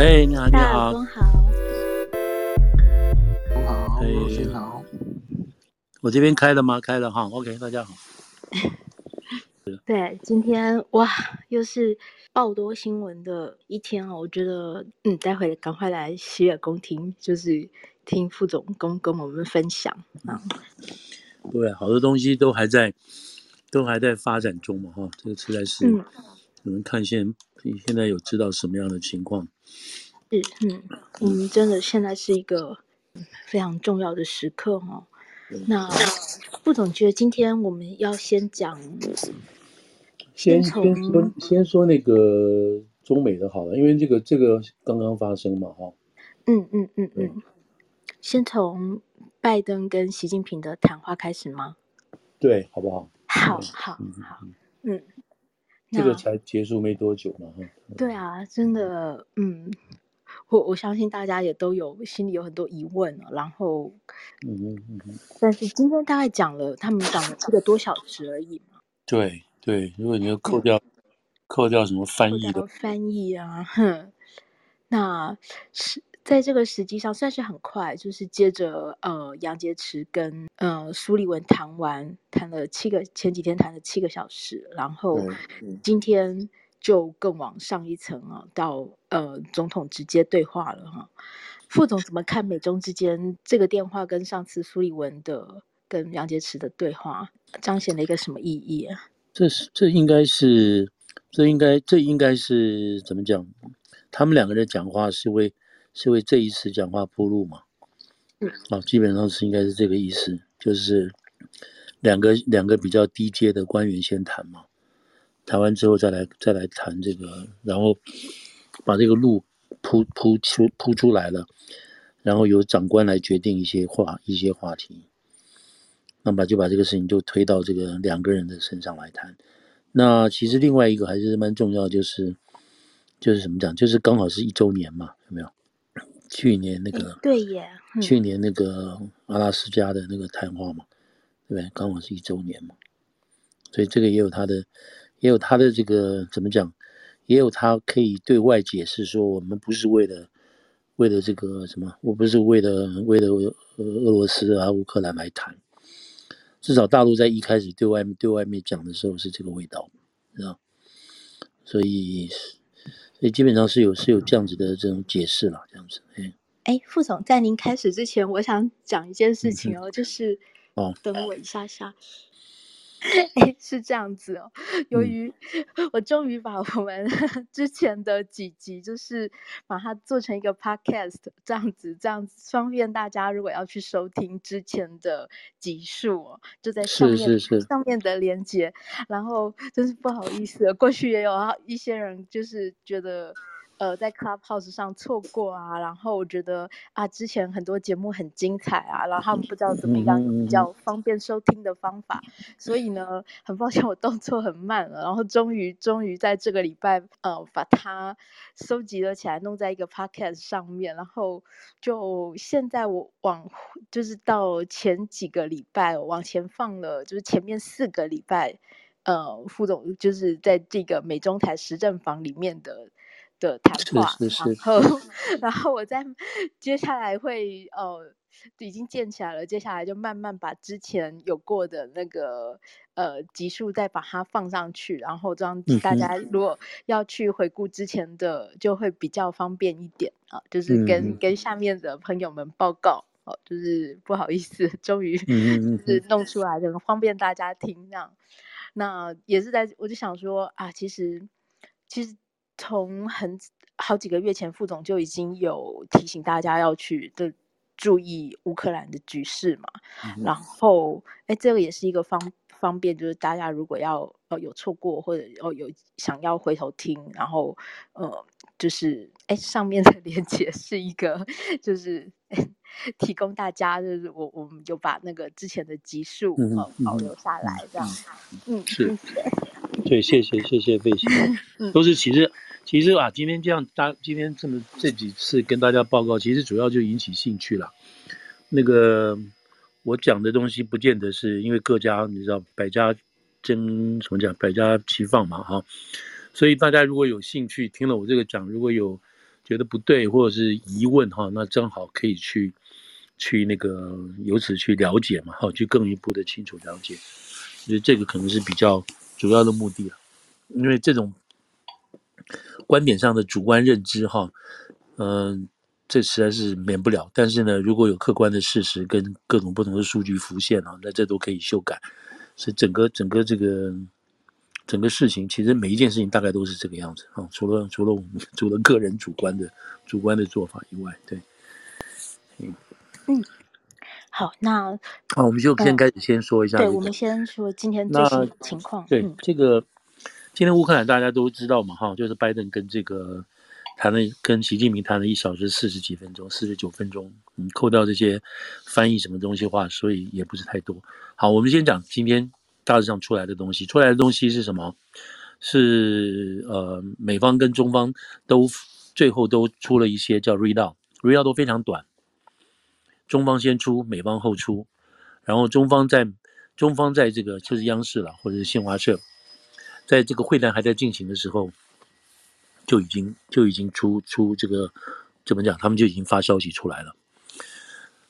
哎，你好，你好，老公好，你好，哎你好，我这边开了吗？开了哈，OK，大家好。对，今天哇，又是爆多新闻的一天哦。我觉得，嗯，待会赶快来洗耳恭听，就是听副总跟跟我们分享啊。对，好多东西都还在，都还在发展中嘛，哈，这个实在是，你，们看现现在有知道什么样的情况？是，嗯，我们真的现在是一个非常重要的时刻哦。那副总觉得今天我们要先讲。先先说先说那个中美的好了，因为这个这个刚刚发生嘛，哈。嗯嗯嗯嗯。先从拜登跟习近平的谈话开始吗？对，好不好？好好好。嗯。这个才结束没多久嘛，哈。对啊，真的，嗯，我我相信大家也都有心里有很多疑问，然后，嗯嗯嗯。但是今天大概讲了，他们讲了七个多小时而已嘛。对。对，如果你要扣掉，嗯、扣掉什么翻译的翻译啊，哼，那是在这个时机上算是很快，就是接着呃杨洁篪跟呃苏立文谈完，谈了七个前几天谈了七个小时，然后今天就更往上一层啊，到呃总统直接对话了哈。副总怎么看美中之间这个电话跟上次苏立文的跟杨洁篪的对话，彰显了一个什么意义啊？这是这应该是，这应该这应该是怎么讲？他们两个人讲话是为是为这一次讲话铺路嘛？嗯，啊，基本上是应该是这个意思，就是两个两个比较低阶的官员先谈嘛，谈完之后再来再来谈这个，然后把这个路铺铺出铺出来了，然后由长官来决定一些话一些话题。那么就把这个事情就推到这个两个人的身上来谈。那其实另外一个还是蛮重要，就是就是怎么讲，就是刚好是一周年嘛，有没有？去年那个对耶，去年那个阿拉斯加的那个谈话嘛，对不对？刚好是一周年嘛，所以这个也有他的，也有他的这个怎么讲，也有他可以对外解释说，我们不是为了为了这个什么，我不是为了为了俄俄罗斯啊乌克兰来谈。至少大陆在一开始对外对外面讲的时候是这个味道，知道？所以，所以基本上是有是有这样子的这种解释了，这样子。哎，哎，副总，在您开始之前，我想讲一件事情哦，嗯、就是哦，等我一下下。哎，是这样子哦。由于 我终于把我们 之前的几集，就是把它做成一个 podcast，这样子，这样子方便大家如果要去收听之前的集数哦，就在上面上面的连接。然后真是不好意思，过去也有一些人就是觉得。呃，在 Clubhouse 上错过啊，然后我觉得啊，之前很多节目很精彩啊，然后他们不知道怎么样比较方便收听的方法，所以呢，很抱歉我动作很慢了，然后终于终于在这个礼拜呃把它收集了起来，弄在一个 Podcast 上面，然后就现在我往就是到前几个礼拜我往前放了，就是前面四个礼拜，呃，副总就是在这个美中台时政房里面的。的谈话，是是是，然后，然后我在接下来会呃已经建起来了，接下来就慢慢把之前有过的那个呃集数再把它放上去，然后这样大家如果要去回顾之前的，就会比较方便一点啊，就是跟、嗯、跟下面的朋友们报告哦，就是不好意思，终于就是弄出来的，方便大家听这样。那也是在我就想说啊，其实其实。从很好几个月前，副总就已经有提醒大家要去的注意乌克兰的局势嘛。嗯、然后，哎，这个也是一个方方便，就是大家如果要呃有错过或者哦有想要回头听，然后呃就是哎上面的连接是一个就是提供大家，就是我我们就把那个之前的集数呃保留下来这样。嗯，是，对，谢谢谢谢费雪，都是其实。其实啊，今天这样大，今天这么这几次跟大家报告，其实主要就引起兴趣了。那个我讲的东西，不见得是因为各家你知道百家争什么讲，百家齐放嘛哈。所以大家如果有兴趣听了我这个讲，如果有觉得不对或者是疑问哈，那正好可以去去那个由此去了解嘛，哈，去更一步的清楚了解，其实这个可能是比较主要的目的了，因为这种观点上的主观认知哈，嗯，这实在是免不了。但是呢，如果有客观的事实跟各种不同的数据浮现啊，那这都可以修改。所以整个整个这个。整个事情其实每一件事情大概都是这个样子啊，除了除了我们除了个人主观的主观的做法以外，对，嗯嗯，好，那好，我们就先开始先说一下、这个呃，对，我们先说今天最新情况。对、嗯、这个，今天乌克兰大家都知道嘛，哈，就是拜登跟这个谈了，跟习近平谈了一小时四十几分钟，四十九分钟，嗯，扣掉这些翻译什么东西话，所以也不是太多。好，我们先讲今天。大致上出来的东西，出来的东西是什么？是呃，美方跟中方都最后都出了一些叫 readout，readout 都非常短。中方先出，美方后出，然后中方在中方在这个就是央视了，或者是新华社，在这个会谈还在进行的时候，就已经就已经出出这个怎么讲？他们就已经发消息出来了。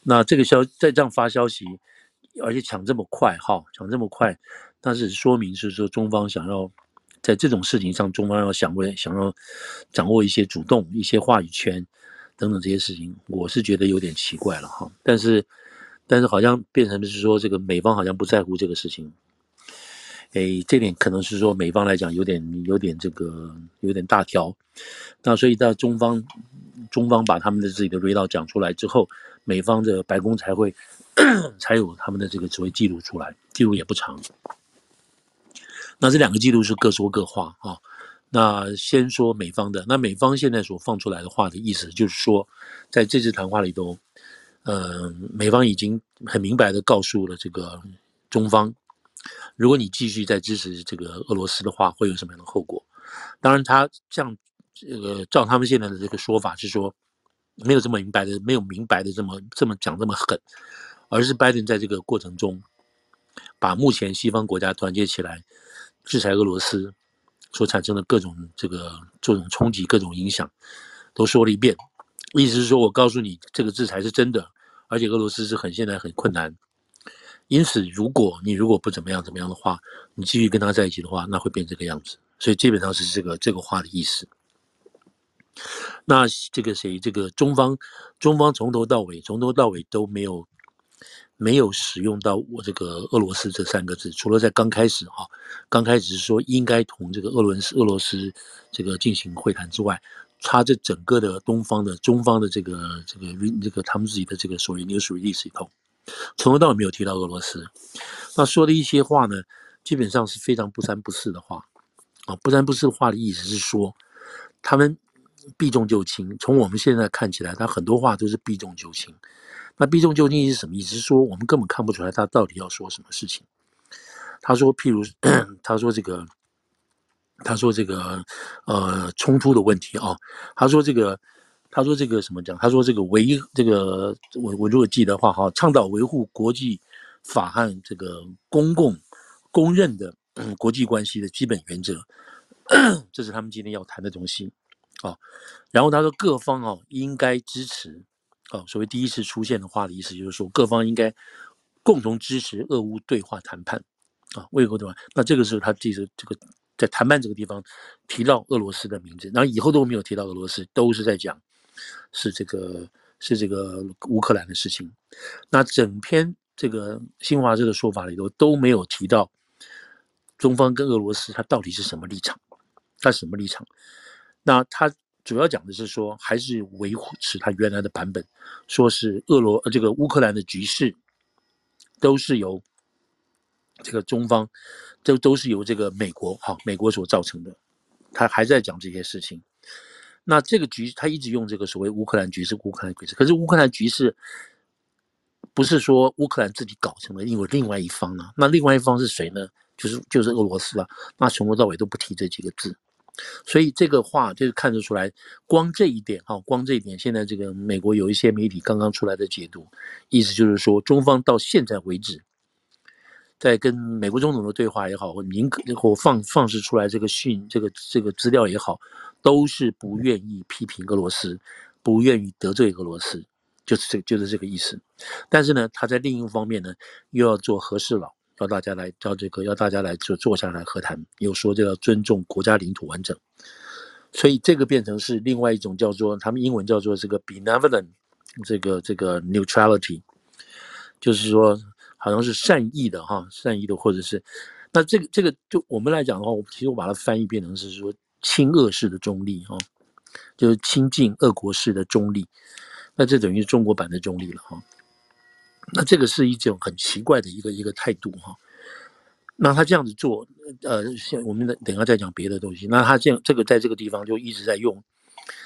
那这个消在这样发消息。而且抢这么快，哈，抢这么快，但是说明是说中方想要在这种事情上，中方要想为想要掌握一些主动、一些话语权等等这些事情，我是觉得有点奇怪了，哈。但是，但是好像变成的是说这个美方好像不在乎这个事情，诶，这点可能是说美方来讲有点有点这个有点大条，那所以到中方中方把他们的自己的 read 讲出来之后，美方的白宫才会。才有他们的这个所谓记录出来，记录也不长。那这两个记录是各说各话啊。那先说美方的，那美方现在所放出来的话的意思就是说，在这次谈话里头，呃，美方已经很明白的告诉了这个中方，如果你继续在支持这个俄罗斯的话，会有什么样的后果？当然，他这样这个照他们现在的这个说法是说，没有这么明白的，没有明白的这么这么讲这么狠。而是拜登在这个过程中，把目前西方国家团结起来制裁俄罗斯所产生的各种这个这种冲击、各种影响，都说了一遍。意思是说，我告诉你，这个制裁是真的，而且俄罗斯是很现在很困难。因此，如果你如果不怎么样怎么样的话，你继续跟他在一起的话，那会变这个样子。所以基本上是这个这个话的意思。那这个谁？这个中方，中方从头到尾，从头到尾都没有。没有使用到我这个俄罗斯这三个字，除了在刚开始哈，刚开始是说应该同这个俄罗斯俄罗斯这个进行会谈之外，他这整个的东方的中方的这个这个这个他们自己的这个所谓 news release 里头，从头到尾没有提到俄罗斯，那说的一些话呢，基本上是非常不三不四的话，啊，不三不四的话的意思是说，他们避重就轻，从我们现在看起来，他很多话都是避重就轻。那避重就轻是什么意思？是说我们根本看不出来他到底要说什么事情。他说，譬如，他说这个，他说这个，呃，冲突的问题啊。他说这个，他说这个什么讲？他说这个维这个，我我如果记得话哈，倡导维护国际法和这个公共公认的国际关系的基本原则，这是他们今天要谈的东西啊。然后他说各方啊应该支持。哦，所谓第一次出现的话的意思就是说，各方应该共同支持俄乌对话谈判，啊，为何对话？那这个时候他记着这个在谈判这个地方提到俄罗斯的名字，然后以后都没有提到俄罗斯，都是在讲是这个是这个乌克兰的事情。那整篇这个新华社的说法里头都没有提到中方跟俄罗斯他到底是什么立场，他什么立场？那他。主要讲的是说，还是维持他原来的版本，说是俄罗这个乌克兰的局势，都是由这个中方，都都是由这个美国哈美国所造成的，他还在讲这些事情。那这个局他一直用这个所谓乌克兰局势，乌克兰局势，可是乌克兰局势不是说乌克兰自己搞成的，因为另外一方呢，那另外一方是谁呢？就是就是俄罗斯啊，那从头到尾都不提这几个字。所以这个话就是看得出来，光这一点哈，光这一点，现在这个美国有一些媒体刚刚出来的解读，意思就是说，中方到现在为止，在跟美国总统的对话也好，或您或放放示出来这个讯这个这个资料也好，都是不愿意批评俄罗斯，不愿意得罪俄罗斯，就是这就是这个意思。但是呢，他在另一方面呢，又要做和事佬，要大家来叫这个要大家来坐坐下来和谈，又说这要尊重国家领土完整，所以这个变成是另外一种叫做他们英文叫做这个 benevolent 这个这个 neutrality，就是说。好像是善意的哈，善意的，或者是，那这个这个就我们来讲的话，我其实我把它翻译变成是说亲俄式的中立哈，就是亲近俄国式的中立，那这等于是中国版的中立了哈。那这个是一种很奇怪的一个一个态度哈。那他这样子做，呃，现我们等一下再讲别的东西。那他这样这个在这个地方就一直在用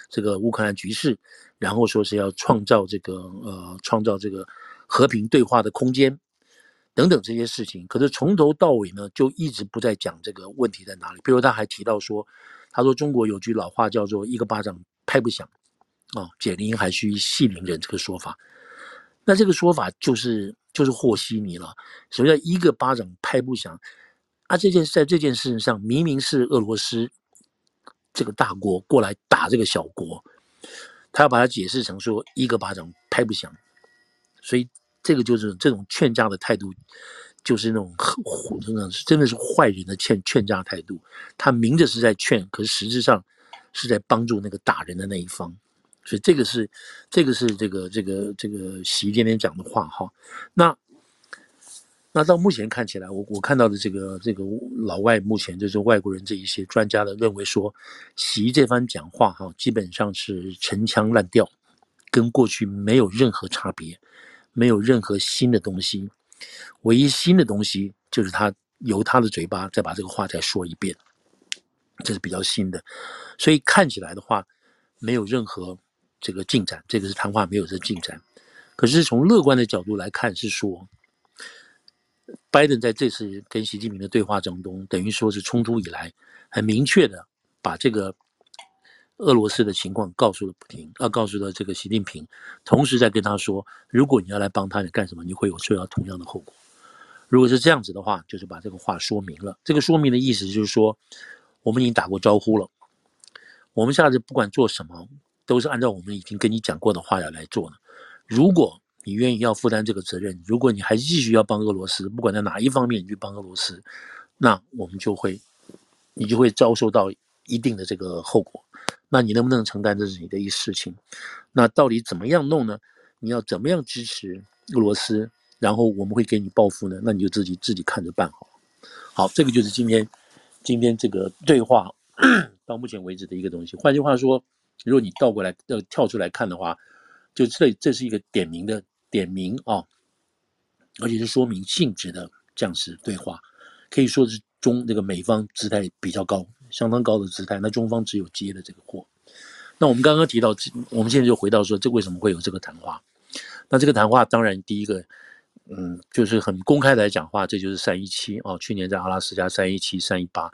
这个乌克兰局势，然后说是要创造这个呃创造这个和平对话的空间。等等这些事情，可是从头到尾呢，就一直不再讲这个问题在哪里。比如他还提到说，他说中国有句老话叫做“一个巴掌拍不响”，啊，解铃还须系铃人这个说法。那这个说法就是就是和稀泥了。什么叫一个巴掌拍不响？啊，这件在这件事情上，明明是俄罗斯这个大国过来打这个小国，他要把它解释成说一个巴掌拍不响，所以。这个就是这种劝架的态度，就是那种很真的是真的是坏人的劝劝架态度。他明着是在劝，可是实质上是在帮助那个打人的那一方。所以这个是这个是这个这个这个习今天讲的话哈。那那到目前看起来，我我看到的这个这个老外目前就是外国人这一些专家的认为说，习这番讲话哈，基本上是陈腔滥调，跟过去没有任何差别。没有任何新的东西，唯一新的东西就是他由他的嘴巴再把这个话再说一遍，这是比较新的。所以看起来的话，没有任何这个进展，这个是谈话没有这进展。可是从乐观的角度来看，是说，拜登在这次跟习近平的对话当中，等于说是冲突以来很明确的把这个。俄罗斯的情况告诉了普京，啊，告诉了这个习近平，同时在跟他说，如果你要来帮他，你干什么？你会有受到同样的后果。如果是这样子的话，就是把这个话说明了。这个说明的意思就是说，我们已经打过招呼了，我们下次不管做什么，都是按照我们已经跟你讲过的话要来做的。如果你愿意要负担这个责任，如果你还继续要帮俄罗斯，不管在哪一方面你去帮俄罗斯，那我们就会，你就会遭受到一定的这个后果。那你能不能承担？这是你的一事情。那到底怎么样弄呢？你要怎么样支持俄罗斯？然后我们会给你报复呢？那你就自己自己看着办好。好，这个就是今天今天这个对话 到目前为止的一个东西。换句话说，如果你倒过来要跳出来看的话，就这这是一个点名的点名啊，而且是说明性质的这样子对话，可以说是中这个美方姿态比较高。相当高的姿态，那中方只有接的这个货。那我们刚刚提到，我们现在就回到说，这为什么会有这个谈话？那这个谈话当然第一个，嗯，就是很公开来讲话，这就是三一七啊，去年在阿拉斯加三一七、三一八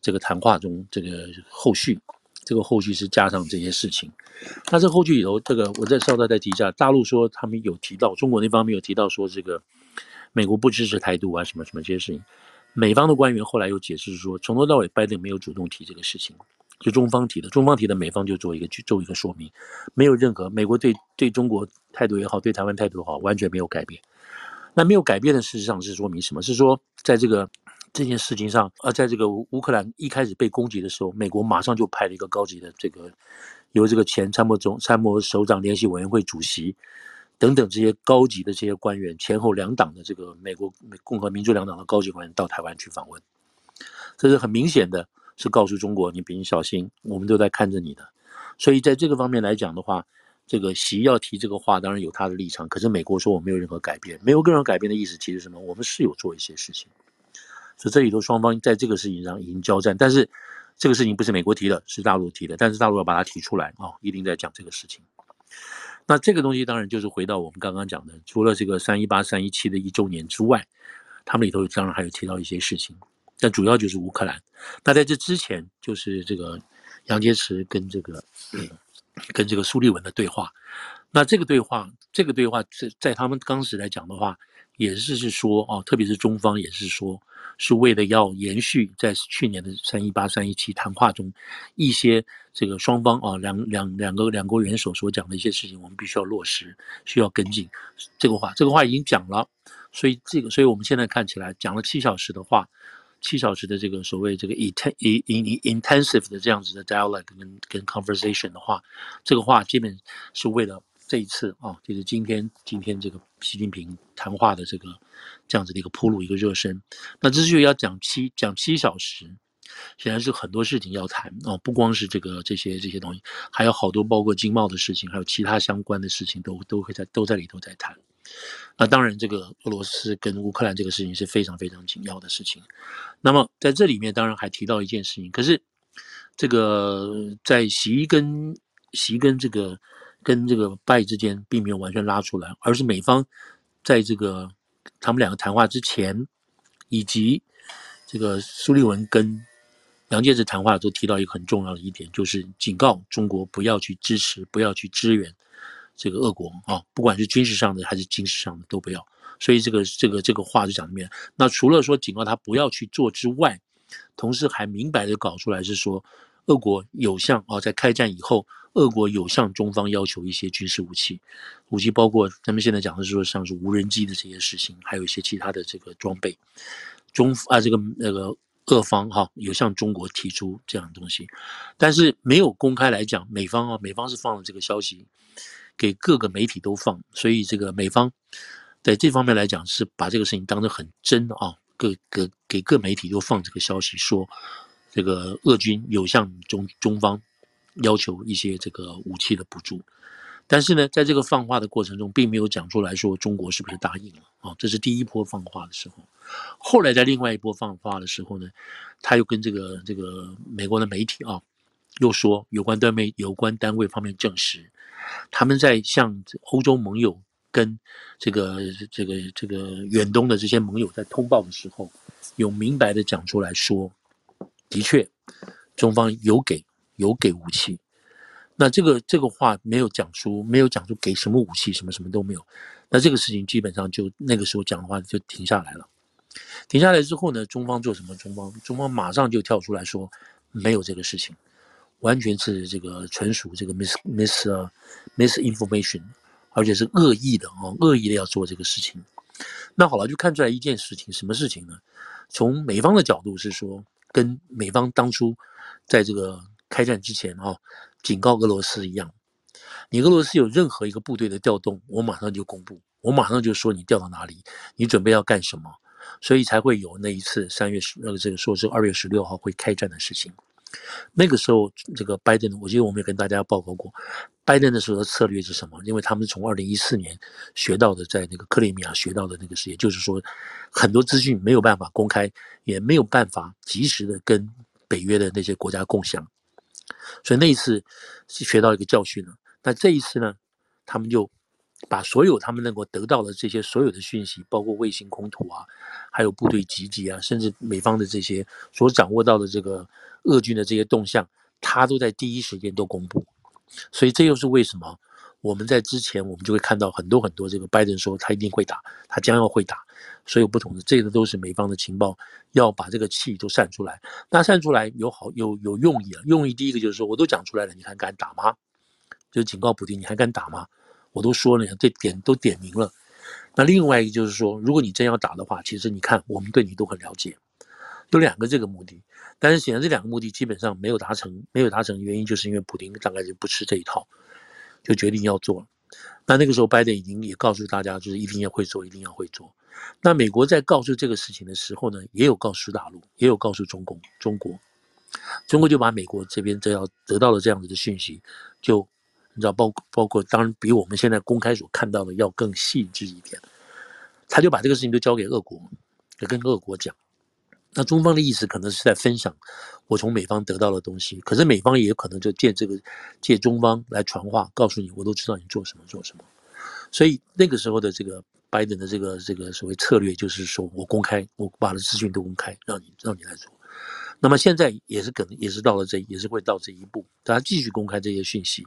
这个谈话中，这个后续，这个后续是加上这些事情。那这后续里头，这个我再稍稍再提一下，大陆说他们有提到，中国那方面有提到说，这个美国不支持台独啊，什么什么这些事情。美方的官员后来又解释说，从头到尾拜登没有主动提这个事情，就中方提的，中方提的，美方就做一个去做一个说明，没有任何美国对对中国态度也好，对台湾态度也好，完全没有改变。那没有改变的事实上是说明什么？是说在这个这件事情上，呃，在这个乌克兰一开始被攻击的时候，美国马上就派了一个高级的这个由这个前参谋总参谋首长联席委员会主席。等等这些高级的这些官员，前后两党的这个美国共和民主两党的高级官员到台湾去访问，这是很明显的，是告诉中国你别小心，我们都在看着你的。所以在这个方面来讲的话，这个习要提这个话，当然有他的立场。可是美国说我没有任何改变，没有任何改变的意思，其实什么？我们是有做一些事情。所以这里头双方在这个事情上已经交战，但是这个事情不是美国提的，是大陆提的，但是大陆要把它提出来啊、一定在讲这个事情。那这个东西当然就是回到我们刚刚讲的，除了这个三一八、三一七的一周年之外，他们里头当然还有提到一些事情，但主要就是乌克兰。那在这之前，就是这个杨洁篪跟这个嗯 跟这个苏利文的对话。那这个对话，这个对话在在他们当时来讲的话，也是是说啊，特别是中方也是说，是为了要延续在去年的三一八、三一七谈话中一些这个双方啊两两两个两国元首所讲的一些事情，我们必须要落实，需要跟进。这个话，这个话已经讲了，所以这个，所以我们现在看起来讲了七小时的话，七小时的这个所谓这个 intensive 的这样子的 dialogue 跟跟 conversation 的话，这个话基本是为了。这一次啊，就是今天今天这个习近平谈话的这个这样子的一个铺路一个热身，那这就要讲七讲七小时，显然是很多事情要谈啊，不光是这个这些这些东西，还有好多包括经贸的事情，还有其他相关的事情都都会在都在里头在谈。那当然，这个俄罗斯跟乌克兰这个事情是非常非常紧要的事情。那么在这里面，当然还提到一件事情，可是这个在习跟习跟这个。跟这个拜之间并没有完全拉出来，而是美方在这个他们两个谈话之前，以及这个苏利文跟杨洁篪谈话都提到一个很重要的一点，就是警告中国不要去支持、不要去支援这个俄国啊，不管是军事上的还是军事上的都不要。所以这个这个这个话就讲里面，那除了说警告他不要去做之外，同时还明白的搞出来是说，俄国有向啊，在开战以后。俄国有向中方要求一些军事武器，武器包括咱们现在讲的是说像是无人机的这些事情，还有一些其他的这个装备。中啊，这个那个俄方哈有向中国提出这样的东西，但是没有公开来讲。美方啊，美方是放了这个消息给各个媒体都放，所以这个美方在这方面来讲是把这个事情当得很真啊，各个给各媒体都放这个消息说，这个俄军有向中中方。要求一些这个武器的补助，但是呢，在这个放话的过程中，并没有讲出来说中国是不是答应了啊？这是第一波放话的时候。后来在另外一波放话的时候呢，他又跟这个这个美国的媒体啊，又说有关单位有关单位方面证实，他们在向欧洲盟友跟这个这个这个远东的这些盟友在通报的时候，有明白的讲出来说，的确，中方有给。有给武器，那这个这个话没有讲出，没有讲出给什么武器，什么什么都没有。那这个事情基本上就那个时候讲的话就停下来了。停下来之后呢，中方做什么？中方中方马上就跳出来说没有这个事情，完全是这个纯属这个 mis mis misinformation，而且是恶意的啊，恶意的要做这个事情。那好了，就看出来一件事情，什么事情呢？从美方的角度是说，跟美方当初在这个。开战之前啊，警告俄罗斯一样，你俄罗斯有任何一个部队的调动，我马上就公布，我马上就说你调到哪里，你准备要干什么，所以才会有那一次三月十那个这个说是二月十六号会开战的事情。那个时候，这个拜登，我记得我们也跟大家报告过，拜登的时候的策略是什么？因为他们从二零一四年学到的，在那个克里米亚学到的那个事，也就是说，很多资讯没有办法公开，也没有办法及时的跟北约的那些国家共享。所以那一次是学到一个教训了。那这一次呢，他们就把所有他们能够得到的这些所有的讯息，包括卫星空图啊，还有部队集结啊，甚至美方的这些所掌握到的这个俄军的这些动向，他都在第一时间都公布。所以这又是为什么？我们在之前我们就会看到很多很多这个拜登说他一定会打，他将要会打。所有不同的，这个都是美方的情报，要把这个气都散出来。那散出来有好有有用意啊，用意第一个就是说，我都讲出来了，你还敢打吗？就是警告普丁，你还敢打吗？我都说了，这点都点明了。那另外一个就是说，如果你真要打的话，其实你看，我们对你都很了解。有两个这个目的，但是显然这两个目的基本上没有达成，没有达成，原因就是因为普丁大概就不吃这一套，就决定要做了。那那个时候，拜登已经也告诉大家，就是一定要会做，一定要会做。那美国在告诉这个事情的时候呢，也有告诉大陆，也有告诉中共，中国，中国就把美国这边这要得到了这样子的讯息，就你知道，包括包括当然比我们现在公开所看到的要更细致一点，他就把这个事情都交给俄国，也跟俄国讲。那中方的意思可能是在分享我从美方得到的东西，可是美方也可能就借这个借中方来传话，告诉你我都知道你做什么做什么。所以那个时候的这个拜登的这个这个所谓策略就是说我公开，我把的资讯都公开，让你让你来做。那么现在也是可能也是到了这也是会到这一步，大家继续公开这些讯息，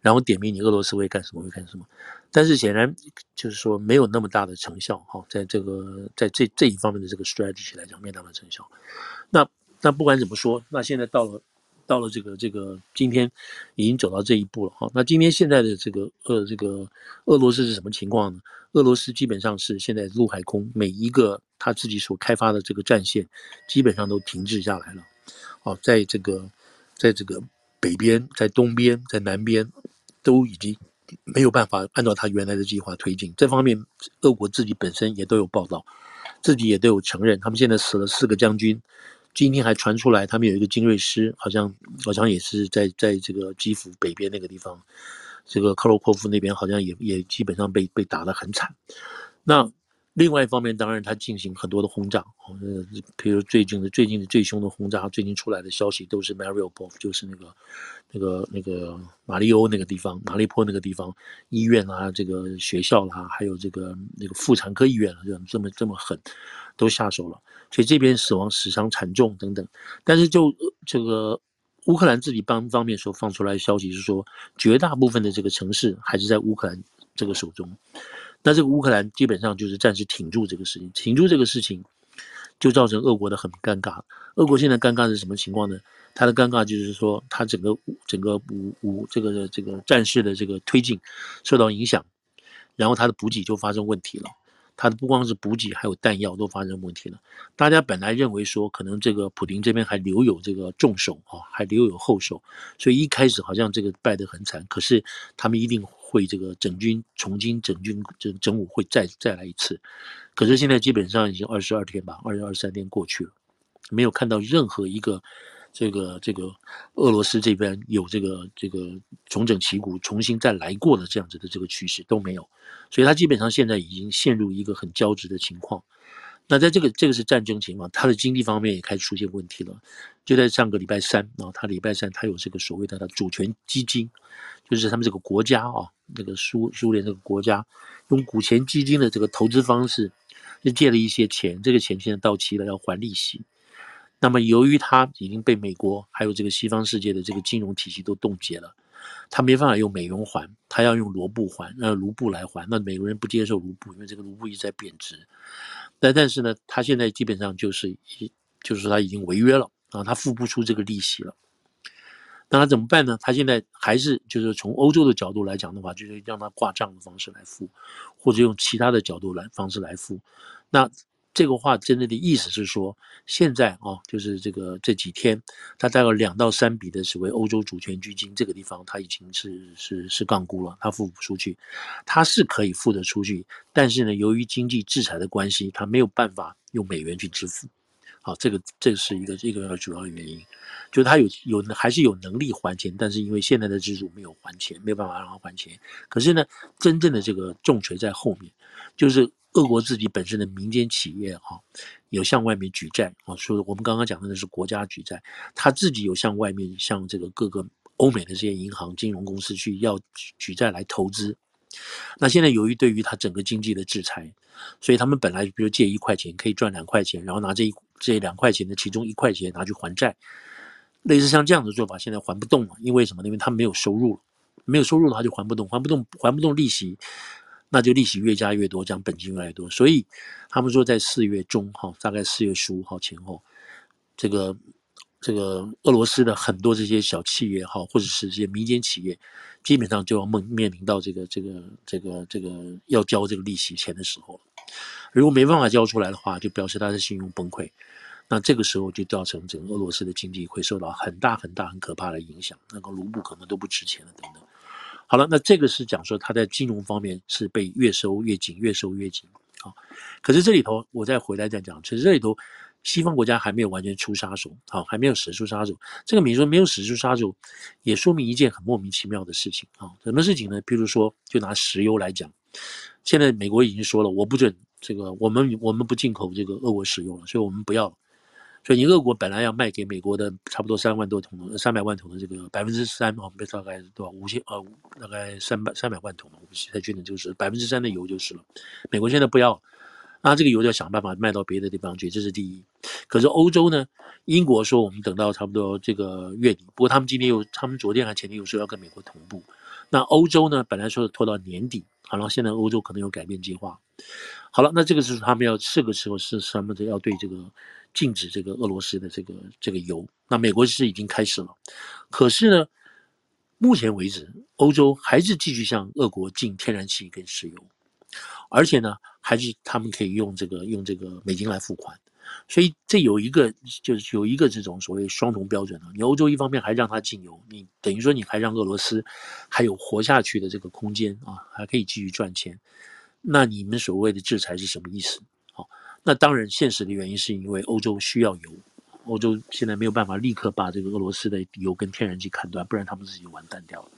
然后点名你俄罗斯会干什么会干什么，但是显然就是说没有那么大的成效哈，在这个在这这一方面的这个 strategy 来讲没有那么成效。那那不管怎么说，那现在到了。到了这个这个今天已经走到这一步了哈。那今天现在的这个呃这个俄罗斯是什么情况呢？俄罗斯基本上是现在陆海空每一个他自己所开发的这个战线基本上都停滞下来了。哦，在这个在这个北边、在东边、在南边都已经没有办法按照他原来的计划推进。这方面，俄国自己本身也都有报道，自己也都有承认，他们现在死了四个将军。今天还传出来，他们有一个精锐师，好像好像也是在在这个基辅北边那个地方，这个克洛科夫那边好像也也基本上被被打得很惨。那另外一方面，当然他进行很多的轰炸，呃，比如最近的最近的最凶的轰炸，最近出来的消息都是 Mariupol，就是那个那个那个马里欧那个地方，马利坡那个地方医院啊，这个学校啦，还有这个那个妇产科医院，这这么这么狠，都下手了。所以这边死亡死伤惨重等等，但是就这个乌克兰自己方方面所放出来的消息是说，绝大部分的这个城市还是在乌克兰这个手中。那这个乌克兰基本上就是暂时挺住这个事情，挺住这个事情，就造成俄国的很尴尬。俄国现在尴尬是什么情况呢？他的尴尬就是说，他整个整个武武这个这个战事的这个推进受到影响，然后他的补给就发生问题了。他的不光是补给，还有弹药都发生问题了。大家本来认为说，可能这个普丁这边还留有这个重手啊，还留有后手，所以一开始好像这个败得很惨。可是他们一定会这个整军重新整军整整武会再再来一次。可是现在基本上已经二十二天吧，二十二三天过去了，没有看到任何一个。这个这个俄罗斯这边有这个这个重整旗鼓、重新再来过的这样子的这个趋势都没有，所以他基本上现在已经陷入一个很交织的情况。那在这个这个是战争情况，他的经济方面也开始出现问题了。就在上个礼拜三啊，他礼拜三他有这个所谓的主权基金，就是他们这个国家啊，那个苏苏联这个国家用股权基金的这个投资方式，就借了一些钱，这个钱现在到期了要还利息。那么，由于他已经被美国还有这个西方世界的这个金融体系都冻结了，他没办法用美元还，他要用卢布还，让卢布来还。那美国人不接受卢布，因为这个卢布一直在贬值。但但是呢，他现在基本上就是一，就是说他已经违约了啊，他付不出这个利息了。那他怎么办呢？他现在还是就是从欧洲的角度来讲的话，就是让他挂账的方式来付，或者用其他的角度来方式来付。那。这个话真正的意思是说，现在啊，就是这个这几天，他大概两到三笔的所谓欧洲主权基金这个地方，他已经是是是杠估了，他付不出去，他是可以付得出去，但是呢，由于经济制裁的关系，他没有办法用美元去支付。好，这个这是一个一个主要原因，就是他有有还是有能力还钱，但是因为现在的制度没有还钱，没有办法让他还钱。可是呢，真正的这个重锤在后面，就是。俄国自己本身的民间企业哈，有向外面举债啊，说我们刚刚讲的那是国家举债，他自己有向外面向这个各个欧美的这些银行、金融公司去要举债来投资。那现在由于对于他整个经济的制裁，所以他们本来比如借一块钱可以赚两块钱，然后拿这一这两块钱的其中一块钱拿去还债，类似像这样的做法，现在还不动了，因为什么？因为他没有收入了，没有收入的话就还不动，还不动，还不动利息。那就利息越加越多，这样本金越来越多，所以他们说在四月中哈，大概四月十五号前后，这个这个俄罗斯的很多这些小企业哈，或者是这些民间企业，基本上就要面面临到这个这个这个这个要交这个利息钱的时候，如果没办法交出来的话，就表示他的信用崩溃，那这个时候就造成整个俄罗斯的经济会受到很大很大很可怕的影响，那个卢布可能都不值钱了等等。好了，那这个是讲说他在金融方面是被越收越紧，越收越紧啊。可是这里头，我再回来再讲，其实这里头西方国家还没有完全出杀手，啊，还没有使出杀手。这个你说没有使出杀手，也说明一件很莫名其妙的事情啊。什么事情呢？比如说，就拿石油来讲，现在美国已经说了，我不准这个，我们我们不进口这个俄国石油了，所以我们不要。所以，你俄国本来要卖给美国的差不多三万多桶三百万桶的这个百分之三啊，大概多少五千呃，大概三百三百万桶，我不太确定，就是百分之三的油就是了。美国现在不要，那这个油要想办法卖到别的地方去，这是第一。可是欧洲呢，英国说我们等到差不多这个月底，不过他们今天又，他们昨天还前天又说要跟美国同步。那欧洲呢，本来说拖到年底，好了，现在欧洲可能有改变计划。好了，那这个是他们要这个时候是他们的要对这个禁止这个俄罗斯的这个这个油。那美国是已经开始了，可是呢，目前为止，欧洲还是继续向俄国进天然气跟石油。而且呢，还是他们可以用这个用这个美金来付款，所以这有一个就是有一个这种所谓双重标准啊。你欧洲一方面还让他进油，你等于说你还让俄罗斯还有活下去的这个空间啊，还可以继续赚钱。那你们所谓的制裁是什么意思？好，那当然现实的原因是因为欧洲需要油，欧洲现在没有办法立刻把这个俄罗斯的油跟天然气砍断，不然他们自己完蛋掉了。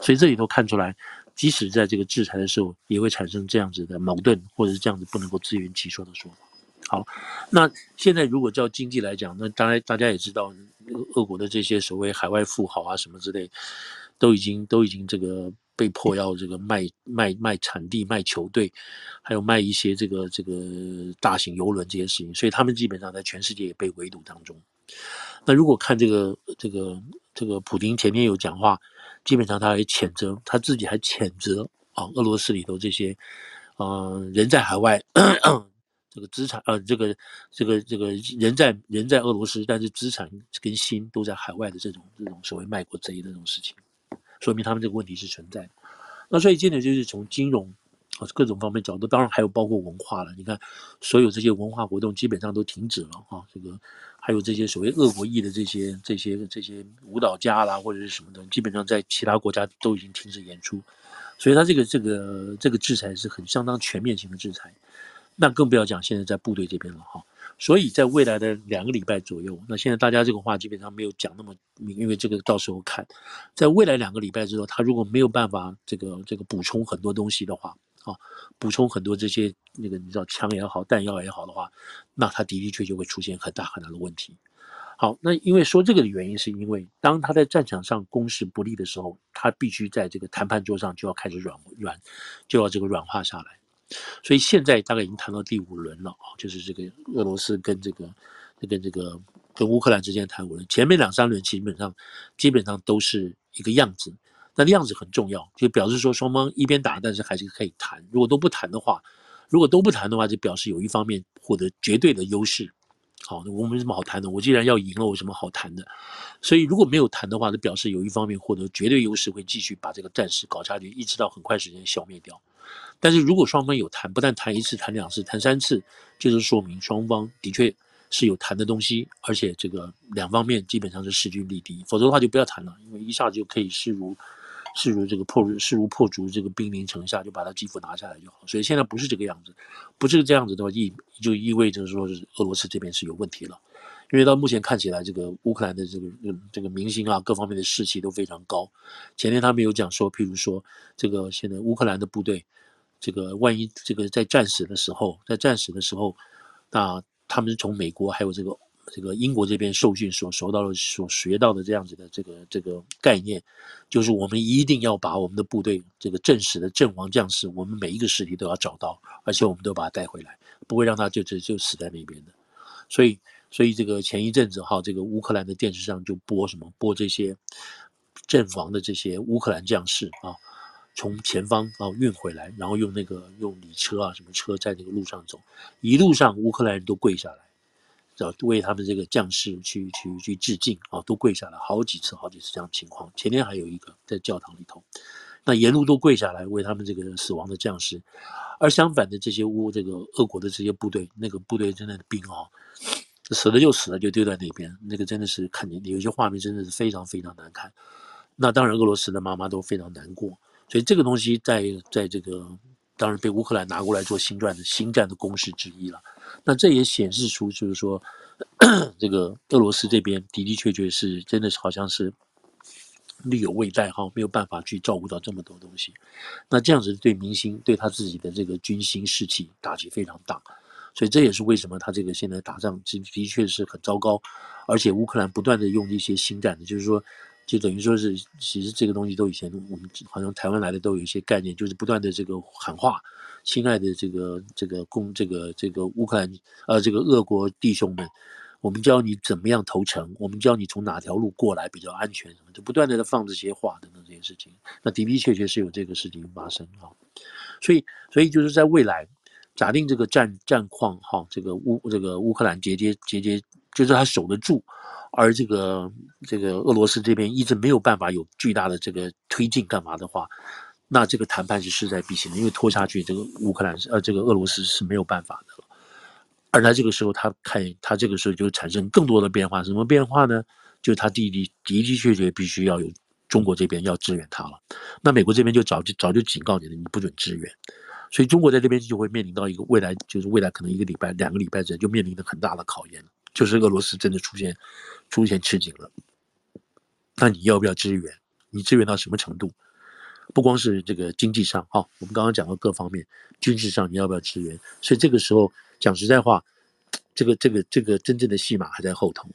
所以这里头看出来。即使在这个制裁的时候，也会产生这样子的矛盾，或者是这样子不能够自圆其说的说法。好，那现在如果照经济来讲，那当然大家也知道，俄国的这些所谓海外富豪啊什么之类，都已经都已经这个被迫要这个卖卖卖产地、卖球队，还有卖一些这个这个大型游轮这些事情，所以他们基本上在全世界也被围堵当中。那如果看这个这个这个普丁前面有讲话。基本上，他还谴责他自己，还谴责啊，俄罗斯里头这些，呃，人在海外，这个资产，呃，这个这个这个人在人在俄罗斯，但是资产跟心都在海外的这种这种所谓卖国贼的这种事情，说明他们这个问题是存在的。那所以，今天就是从金融啊各种方面角度，当然还有包括文化了。你看，所有这些文化活动基本上都停止了啊，这个。还有这些所谓俄国裔的这些这些这些舞蹈家啦，或者是什么的，基本上在其他国家都已经停止演出，所以他这个这个这个制裁是很相当全面性的制裁。那更不要讲现在在部队这边了哈。所以在未来的两个礼拜左右，那现在大家这个话基本上没有讲那么明，因为这个到时候看，在未来两个礼拜之后，他如果没有办法这个这个补充很多东西的话。啊，补充很多这些那个你知道枪也好，弹药也好的话，那他的的确确会出现很大很大的问题。好，那因为说这个的原因，是因为当他在战场上攻势不利的时候，他必须在这个谈判桌上就要开始软软，就要这个软化下来。所以现在大概已经谈到第五轮了啊，就是这个俄罗斯跟这个跟这个跟乌克兰之间谈五轮，前面两三轮基本上基本上都是一个样子。那样子很重要，就表示说双方一边打，但是还是可以谈。如果都不谈的话，如果都不谈的话，就表示有一方面获得绝对的优势。好，那我没什么好谈的。我既然要赢了，我有什么好谈的？所以如果没有谈的话，就表示有一方面获得绝对优势，会继续把这个战事搞下去，一直到很快时间消灭掉。但是如果双方有谈，不但谈一次、谈两次、谈三次，就是说明双方的确是有谈的东西，而且这个两方面基本上是势均力敌。否则的话就不要谈了，因为一下子就可以势如。势如这个破势如破竹，这个兵临城下，就把他基辅拿下来就好。所以现在不是这个样子，不是这样子的话，意就意味着说是俄罗斯这边是有问题了。因为到目前看起来，这个乌克兰的这个这个民心啊，各方面的士气都非常高。前天他们有讲说，譬如说这个现在乌克兰的部队，这个万一这个在战死的时候，在战死的时候，那他们从美国还有这个。这个英国这边受训所受到的、所学到的这样子的这个这个概念，就是我们一定要把我们的部队这个战死的阵亡将士，我们每一个尸体都要找到，而且我们都把他带回来，不会让他就就就死在那边的。所以，所以这个前一阵子哈，这个乌克兰的电视上就播什么？播这些阵亡的这些乌克兰将士啊，从前方啊运回来，然后用那个用礼车啊什么车在这个路上走，一路上乌克兰人都跪下来。要为他们这个将士去去去致敬啊，都跪下来好几次，好几次这样情况。前天还有一个在教堂里头，那沿路都跪下来为他们这个死亡的将士。而相反的这些乌这个俄国的这些部队，那个部队真的兵啊，死了就死了，就丢在那边。那个真的是看见有些画面真的是非常非常难看。那当然俄罗斯的妈妈都非常难过。所以这个东西在在这个当然被乌克兰拿过来做新战的新战的攻势之一了。那这也显示出，就是说，这个俄罗斯这边的的确确是真的是好像是力有未逮哈，没有办法去照顾到这么多东西。那这样子对民心、对他自己的这个军心士气打击非常大，所以这也是为什么他这个现在打仗的的确是很糟糕。而且乌克兰不断的用一些新战的，就是说，就等于说是其实这个东西都以前我们好像台湾来的都有一些概念，就是不断的这个喊话。亲爱的这个这个共这个这个乌克兰呃这个俄国弟兄们，我们教你怎么样投诚，我们教你从哪条路过来比较安全，什么就不断的在放这些话等等这些事情。那的的确确是有这个事情发生啊，所以所以就是在未来，假定这个战战况哈，这个乌这个乌克兰节节节节就是他守得住。而这个这个俄罗斯这边一直没有办法有巨大的这个推进干嘛的话，那这个谈判是势在必行的，因为拖下去，这个乌克兰呃这个俄罗斯是没有办法的了。而他这个时候，他看他这个时候就产生更多的变化，什么变化呢？就是他弟弟的的确确必须要有中国这边要支援他了。那美国这边就早就早就警告你了，你不准支援。所以中国在这边就会面临到一个未来，就是未来可能一个礼拜、两个礼拜之内就面临着很大的考验了，就是俄罗斯真的出现。出现吃紧了，那你要不要支援？你支援到什么程度？不光是这个经济上，哈，我们刚刚讲到各方面，军事上你要不要支援？所以这个时候讲实在话，这个这个这个真正的戏码还在后头。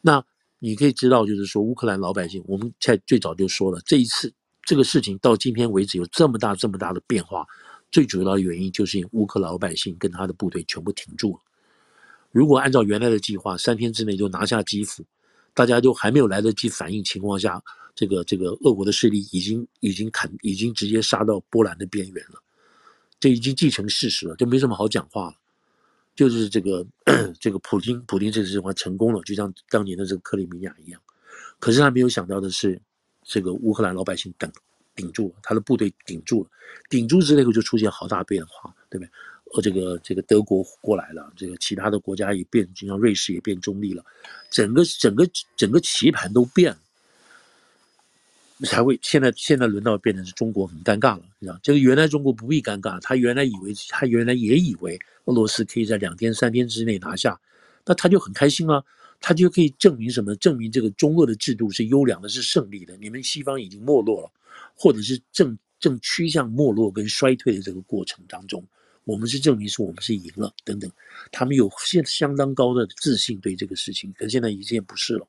那你可以知道，就是说乌克兰老百姓，我们在最早就说了，这一次这个事情到今天为止有这么大这么大的变化，最主要的原因就是因为乌克兰老百姓跟他的部队全部停住了。如果按照原来的计划，三天之内就拿下基辅，大家就还没有来得及反应情况下，这个这个俄国的势力已经已经砍，已经直接杀到波兰的边缘了，这已经既成事实了，就没什么好讲话了。就是这个这个普京，普京这次话成功了，就像当年的这个克里米亚一样。可是他没有想到的是，这个乌克兰老百姓等顶住了，他的部队顶住了，顶住之后就出现好大变化，对不对？和这个这个德国过来了，这个其他的国家也变，就像瑞士也变中立了，整个整个整个棋盘都变了，才会现在现在轮到变成是中国很尴尬了，你知道？这个原来中国不必尴尬，他原来以为他原来也以为俄罗斯可以在两天三天之内拿下，那他就很开心啊，他就可以证明什么？证明这个中俄的制度是优良的，是胜利的。你们西方已经没落了，或者是正正趋向没落跟衰退的这个过程当中。我们是证明说我们是赢了等等，他们有现相当高的自信对这个事情，可是现在已经不是了。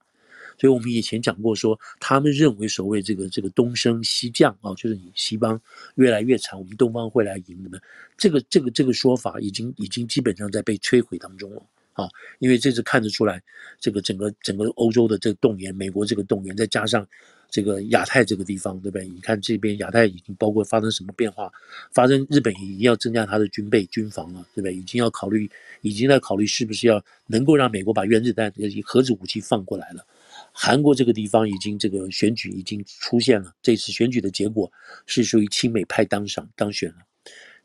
所以我们以前讲过说，他们认为所谓这个这个东升西降啊，就是你西方越来越强，我们东方会来赢的呢。这个这个这个说法已经已经基本上在被摧毁当中了啊，因为这次看得出来，这个整个整个欧洲的这个动员，美国这个动员，再加上。这个亚太这个地方，对不对？你看这边亚太已经包括发生什么变化？发生日本已经要增加它的军备军防了，对不对？已经要考虑，已经在考虑是不是要能够让美国把原子弹、核子武器放过来了。韩国这个地方已经这个选举已经出现了，这次选举的结果是属于亲美派当上当选了。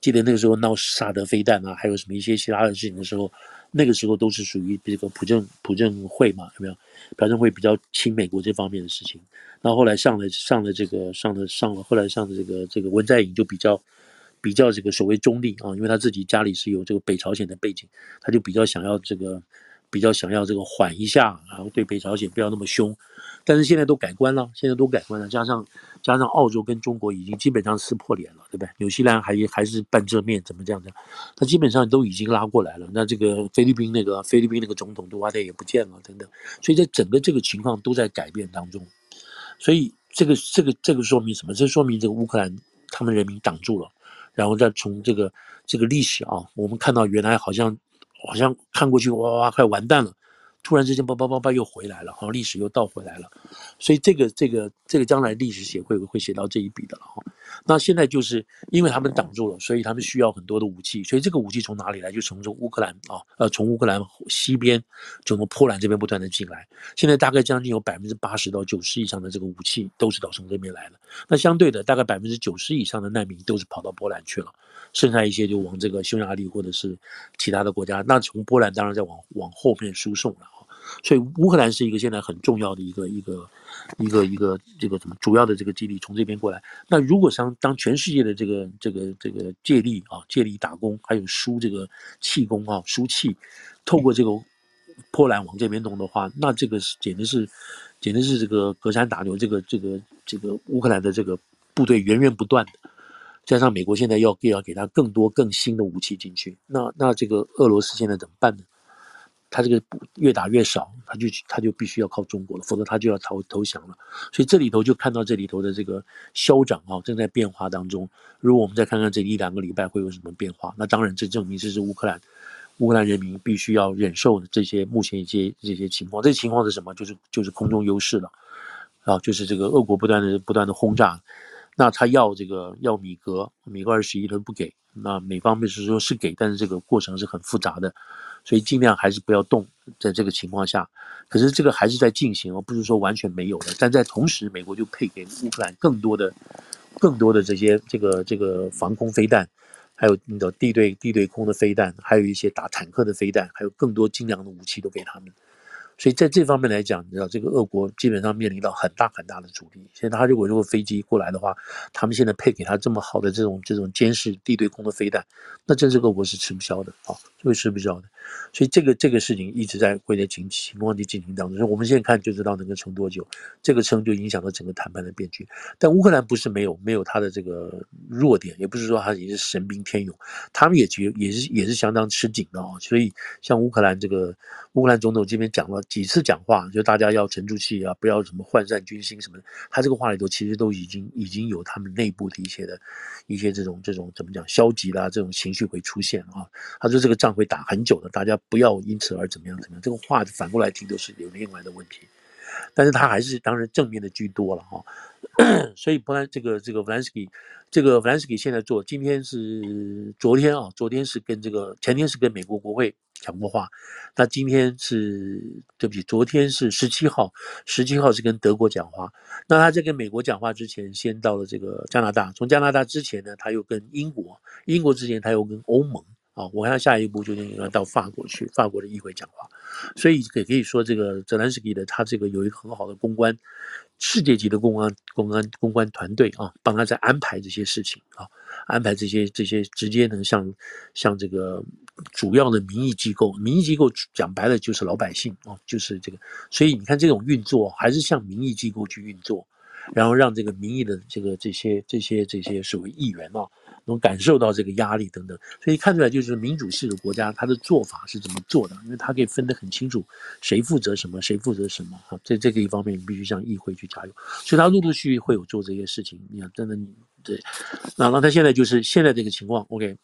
记得那个时候闹萨德飞弹啊，还有什么一些其他的事情的时候，那个时候都是属于这个朴正朴正惠嘛，有没有？朴正惠比较亲美国这方面的事情。然后后来上了上了这个上了上了后来上的这个这个文在寅就比较比较这个所谓中立啊，因为他自己家里是有这个北朝鲜的背景，他就比较想要这个比较想要这个缓一下，然后对北朝鲜不要那么凶。但是现在都改观了，现在都改观了，加上加上澳洲跟中国已经基本上撕破脸了，对不对？纽西兰还还是半遮面，怎么这样子？他基本上都已经拉过来了。那这个菲律宾那个菲律宾那个总统杜瓦特也不见了，等等。所以在整个这个情况都在改变当中。所以这个这个这个说明什么？这说明这个乌克兰他们人民挡住了，然后再从这个这个历史啊，我们看到原来好像好像看过去哇哇哇快完蛋了。突然之间，叭叭叭叭又回来了，好像历史又倒回来了，所以这个这个这个将来历史写会会写到这一笔的了哈。那现在就是因为他们挡住了，所以他们需要很多的武器，所以这个武器从哪里来？就从这乌克兰啊，呃，从乌克兰西边，就从波兰这边不断的进来。现在大概将近有百分之八十到九十以上的这个武器都是到从这边来的。那相对的，大概百分之九十以上的难民都是跑到波兰去了，剩下一些就往这个匈牙利或者是其他的国家。那从波兰当然再往往后面输送了。所以乌克兰是一个现在很重要的一个一个一个一个这个什么主要的这个基地从这边过来。那如果像当全世界的这个这个这个借力啊借力打工，还有输这个气功啊输气，透过这个波兰往这边弄的话，那这个是简直是简直是这个隔山打牛。这个这个这个乌克兰的这个部队源源不断的，加上美国现在要给要给他更多更新的武器进去，那那这个俄罗斯现在怎么办呢？他这个越打越少，他就他就必须要靠中国了，否则他就要投投降了。所以这里头就看到这里头的这个消长啊，正在变化当中。如果我们再看看这一两个礼拜会有什么变化，那当然这证明这是乌克兰乌克兰人民必须要忍受的这些目前一些这些情况。这情况是什么？就是就是空中优势了啊，就是这个俄国不断的不断的轰炸，那他要这个要米格米格二十一他不给，那美方面是说是给，但是这个过程是很复杂的。所以尽量还是不要动，在这个情况下，可是这个还是在进行而，不是说完全没有的。但在同时，美国就配给乌克兰更多的、更多的这些这个这个防空飞弹，还有那个地对地对空的飞弹，还有一些打坦克的飞弹，还有更多精良的武器都给他们。所以在这方面来讲，你知道这个俄国基本上面临到很大很大的阻力。现在他如果如果飞机过来的话，他们现在配给他这么好的这种这种监视地对空的飞弹，那真是俄国是吃不消的啊，会吃不消的。所以这个这个事情一直在会在情情况的进行当中。所以我们现在看就知道能够撑多久，这个撑就影响到整个谈判的变局。但乌克兰不是没有没有他的这个弱点，也不是说他也是神兵天勇，他们也觉也是也是相当吃紧的啊。所以像乌克兰这个乌克兰总统这边讲了。几次讲话，就大家要沉住气啊，不要什么涣散军心什么的。他这个话里头其实都已经已经有他们内部的一些的一些这种这种怎么讲消极的这种情绪会出现啊。他说这个仗会打很久的，大家不要因此而怎么样怎么样。这个话反过来听都是有另外的问题，但是他还是当然正面的居多了哈。所以波兰这个这个 Zelensky 这个 Zelensky 现在做，今天是昨天啊，昨天是跟这个前天是跟美国国会。讲过话，那今天是对不起，昨天是十七号，十七号是跟德国讲话。那他在跟美国讲话之前，先到了这个加拿大。从加拿大之前呢，他又跟英国，英国之前他又跟欧盟啊。我看下一步就应该到法国去，法国的议会讲话。所以也可以说，这个泽连斯基的他这个有一个很好的公关，世界级的公关公关公关团队啊，帮他在安排这些事情啊，安排这些这些直接能像像这个。主要的民意机构，民意机构讲白了就是老百姓啊，就是这个，所以你看这种运作还是向民意机构去运作，然后让这个民意的这个这些这些这些所谓议员啊，能感受到这个压力等等，所以看出来就是民主系的国家，它的做法是怎么做的，因为它可以分得很清楚，谁负责什么，谁负责什么啊，在这个一方面，你必须向议会去加油，所以他陆陆续续会有做这些事情，你看，真的你对，那那他现在就是现在这个情况，OK。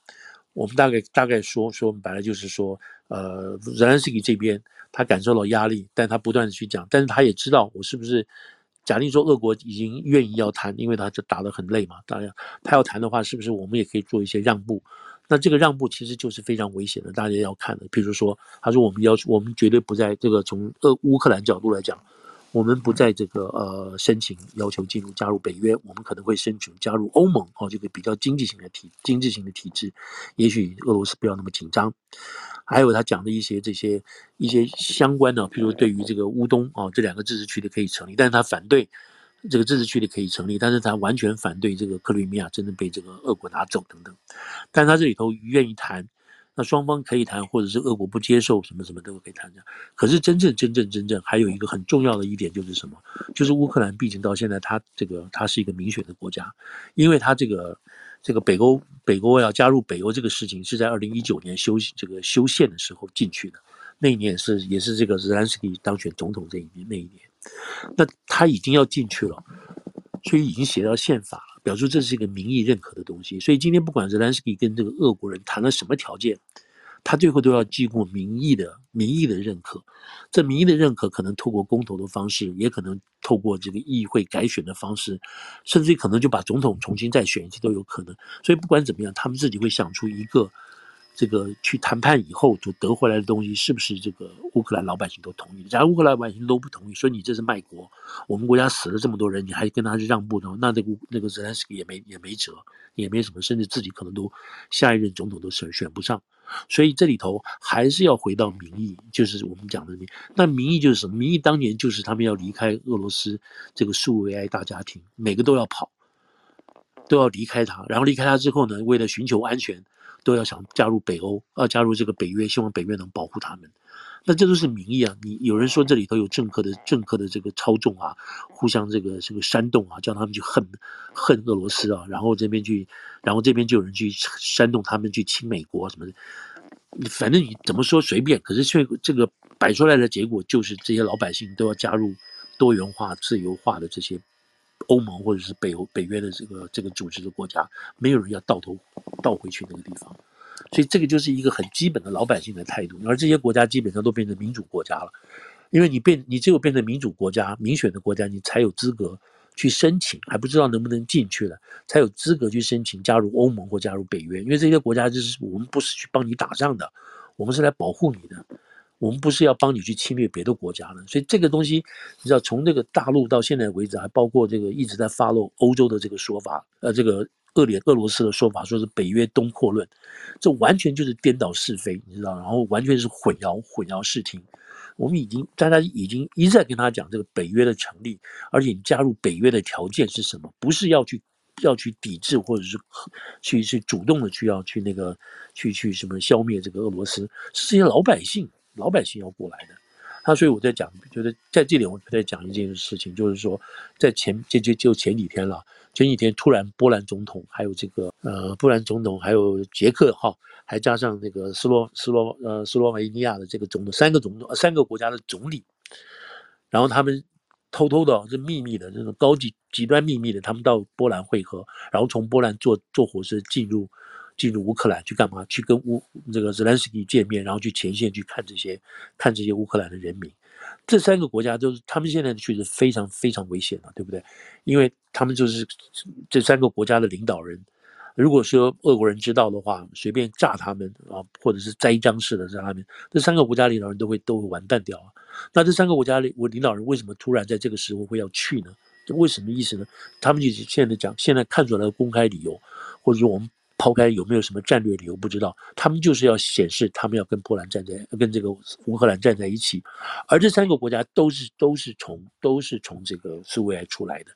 我们大概大概说说白了就是说，呃，泽连斯基这边他感受到压力，但他不断的去讲，但是他也知道我是不是，假定说俄国已经愿意要谈，因为他就打得很累嘛，当然他要谈的话，是不是我们也可以做一些让步？那这个让步其实就是非常危险的，大家要看的。比如说，他说我们要求，我们绝对不在这个从俄乌克兰角度来讲。我们不在这个呃申请要求进入加入北约，我们可能会申请加入欧盟哦，这个比较经济型的体经济型的体制，也许俄罗斯不要那么紧张。还有他讲的一些这些一些相关的，譬如对于这个乌东啊、哦、这两个自治区的可以成立，但是他反对这个自治区的可以成立，但是他完全反对这个克里米亚真的被这个俄国拿走等等。但他这里头愿意谈。那双方可以谈，或者是俄国不接受，什么什么都可以谈的。可是真正真正真正还有一个很重要的一点就是什么？就是乌克兰毕竟到现在，它这个它是一个民选的国家，因为它这个这个北欧北欧要加入北欧这个事情是在二零一九年修这个修宪的时候进去的，那一年是也是这个泽连斯基当选总统这一年那一年，那他已经要进去了，所以已经写到宪法了。表示这是一个民意认可的东西，所以今天不管泽连斯基跟这个俄国人谈了什么条件，他最后都要经过民意的民意的认可。这民意的认可可能透过公投的方式，也可能透过这个议会改选的方式，甚至于可能就把总统重新再选一次都有可能。所以不管怎么样，他们自己会想出一个。这个去谈判以后就得回来的东西，是不是这个乌克兰老百姓都同意？假如乌克兰老百姓都不同意，说你这是卖国，我们国家死了这么多人，你还跟他去让步呢？那这个那个泽连斯基也没也没辙，也没什么，甚至自己可能都下一任总统都选选不上。所以这里头还是要回到民意，就是我们讲的民那民意就是什么？民意当年就是他们要离开俄罗斯这个苏维埃大家庭，每个都要跑，都要离开他，然后离开他之后呢，为了寻求安全。都要想加入北欧，要加入这个北约，希望北约能保护他们。那这都是民意啊！你有人说这里头有政客的政客的这个操纵啊，互相这个这个煽动啊，叫他们去恨恨俄罗斯啊，然后这边去，然后这边就有人去煽动他们去亲美国什么的。反正你怎么说随便，可是却这个摆出来的结果就是这些老百姓都要加入多元化、自由化的这些欧盟或者是北欧北约的这个这个组织的国家，没有人要倒头倒回去那个地方。所以这个就是一个很基本的老百姓的态度，而这些国家基本上都变成民主国家了，因为你变，你只有变成民主国家、民选的国家，你才有资格去申请，还不知道能不能进去了，才有资格去申请加入欧盟或加入北约。因为这些国家就是我们不是去帮你打仗的，我们是来保护你的，我们不是要帮你去侵略别的国家的。所以这个东西，你知道，从这个大陆到现在为止，还包括这个一直在 follow 欧洲的这个说法，呃，这个。恶劣俄罗斯的说法说是北约东扩论，这完全就是颠倒是非，你知道，然后完全是混淆混淆视听。我们已经大家已经一再跟他讲这个北约的成立，而且你加入北约的条件是什么？不是要去要去抵制，或者是去去主动的去要去那个去去什么消灭这个俄罗斯，是这些老百姓老百姓要过来的。他所以我在讲，觉得在这里我在讲一件事情，就是说在前就就就前几天了。前几天突然，波兰总统还有这个呃，波兰总统还有捷克哈，还加上那个斯洛斯洛呃斯洛维尼亚的这个总统，三个总统，三个国家的总理，然后他们偷偷的，是秘密的，这种高级极端秘密的，他们到波兰会合，然后从波兰坐坐火车进入进入乌克兰去干嘛？去跟乌这个泽连斯基见面，然后去前线去看这些看这些乌克兰的人民。这三个国家都是，他们现在确实非常非常危险了，对不对？因为他们就是这三个国家的领导人。如果说俄国人知道的话，随便炸他们啊，或者是栽赃式的炸他们，这三个国家领导人都会都会完蛋掉啊。那这三个国家领我领导人为什么突然在这个时候会要去呢？为什么意思呢？他们就是现在讲，现在看出来的公开理由，或者说我们。抛开有没有什么战略理由不知道，他们就是要显示他们要跟波兰站在跟这个乌克兰站在一起，而这三个国家都是都是从都是从这个苏维埃出来的，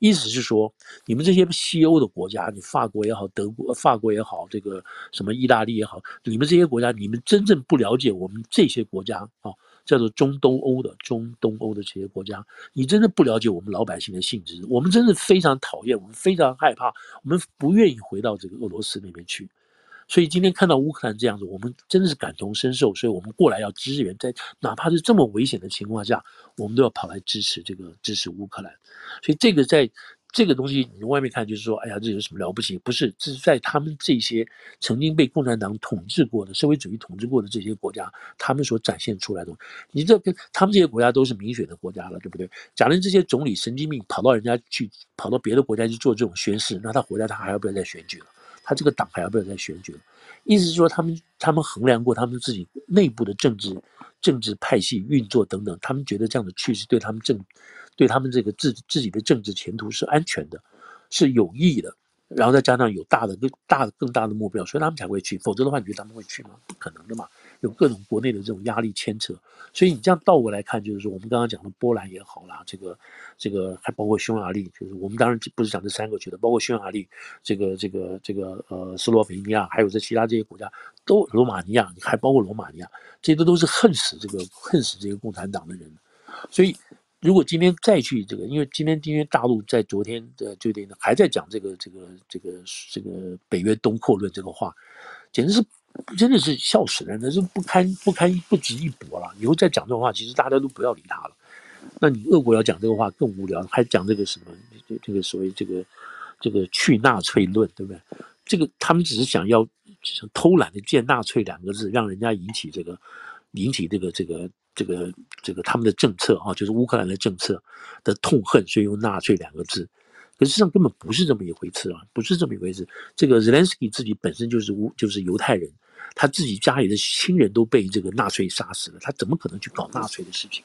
意思是说，你们这些西欧的国家，你法国也好，德国法国也好，这个什么意大利也好，你们这些国家，你们真正不了解我们这些国家啊。叫做中东欧的中东欧的这些国家，你真的不了解我们老百姓的性质，我们真的非常讨厌，我们非常害怕，我们不愿意回到这个俄罗斯那边去。所以今天看到乌克兰这样子，我们真的是感同身受，所以我们过来要支援，在哪怕是这么危险的情况下，我们都要跑来支持这个支持乌克兰。所以这个在。这个东西你从外面看就是说，哎呀，这有什么了不起？不是，这是在他们这些曾经被共产党统治过的、社会主义统治过的这些国家，他们所展现出来的。你这跟他们这些国家都是民选的国家了，对不对？假如这些总理神经病跑到人家去，跑到别的国家去做这种宣誓，那他回来他还要不要再选举了？他这个党还要不要再选举了？意思是说，他们他们衡量过他们自己内部的政治政治派系运作等等，他们觉得这样的趋势对他们政。对他们这个自自己的政治前途是安全的，是有益的，然后再加上有大的更大的更大的目标，所以他们才会去。否则的话，你觉得他们会去吗？不可能的嘛，有各种国内的这种压力牵扯。所以你这样倒过来看，就是说我们刚刚讲的波兰也好啦，这个这个还包括匈牙利，就是我们当然不是讲这三个去的，包括匈牙利，这个这个这个呃斯洛文尼亚，还有这其他这些国家，都罗马尼亚，还包括罗马尼亚，这些都都是恨死这个恨死这个共产党的人，所以。如果今天再去这个，因为今天今天大陆在昨天的就点还在讲这个这个这个这个北约东扩论这个话，简直是真的是笑死人，那是不堪不堪不值一驳了。以后再讲这种话，其实大家都不要理他了。那你俄国要讲这个话更无聊，还讲这个什么这这个所谓这个这个去纳粹论，对不对？这个他们只是想要想偷懒的建纳粹两个字，让人家引起这个引起这个这个。这个这个他们的政策啊，就是乌克兰的政策的痛恨，所以用纳粹两个字。可实际上根本不是这么一回事啊，不是这么一回事。这个 Zelensky 自己本身就是乌，就是犹太人，他自己家里的亲人都被这个纳粹杀死了，他怎么可能去搞纳粹的事情？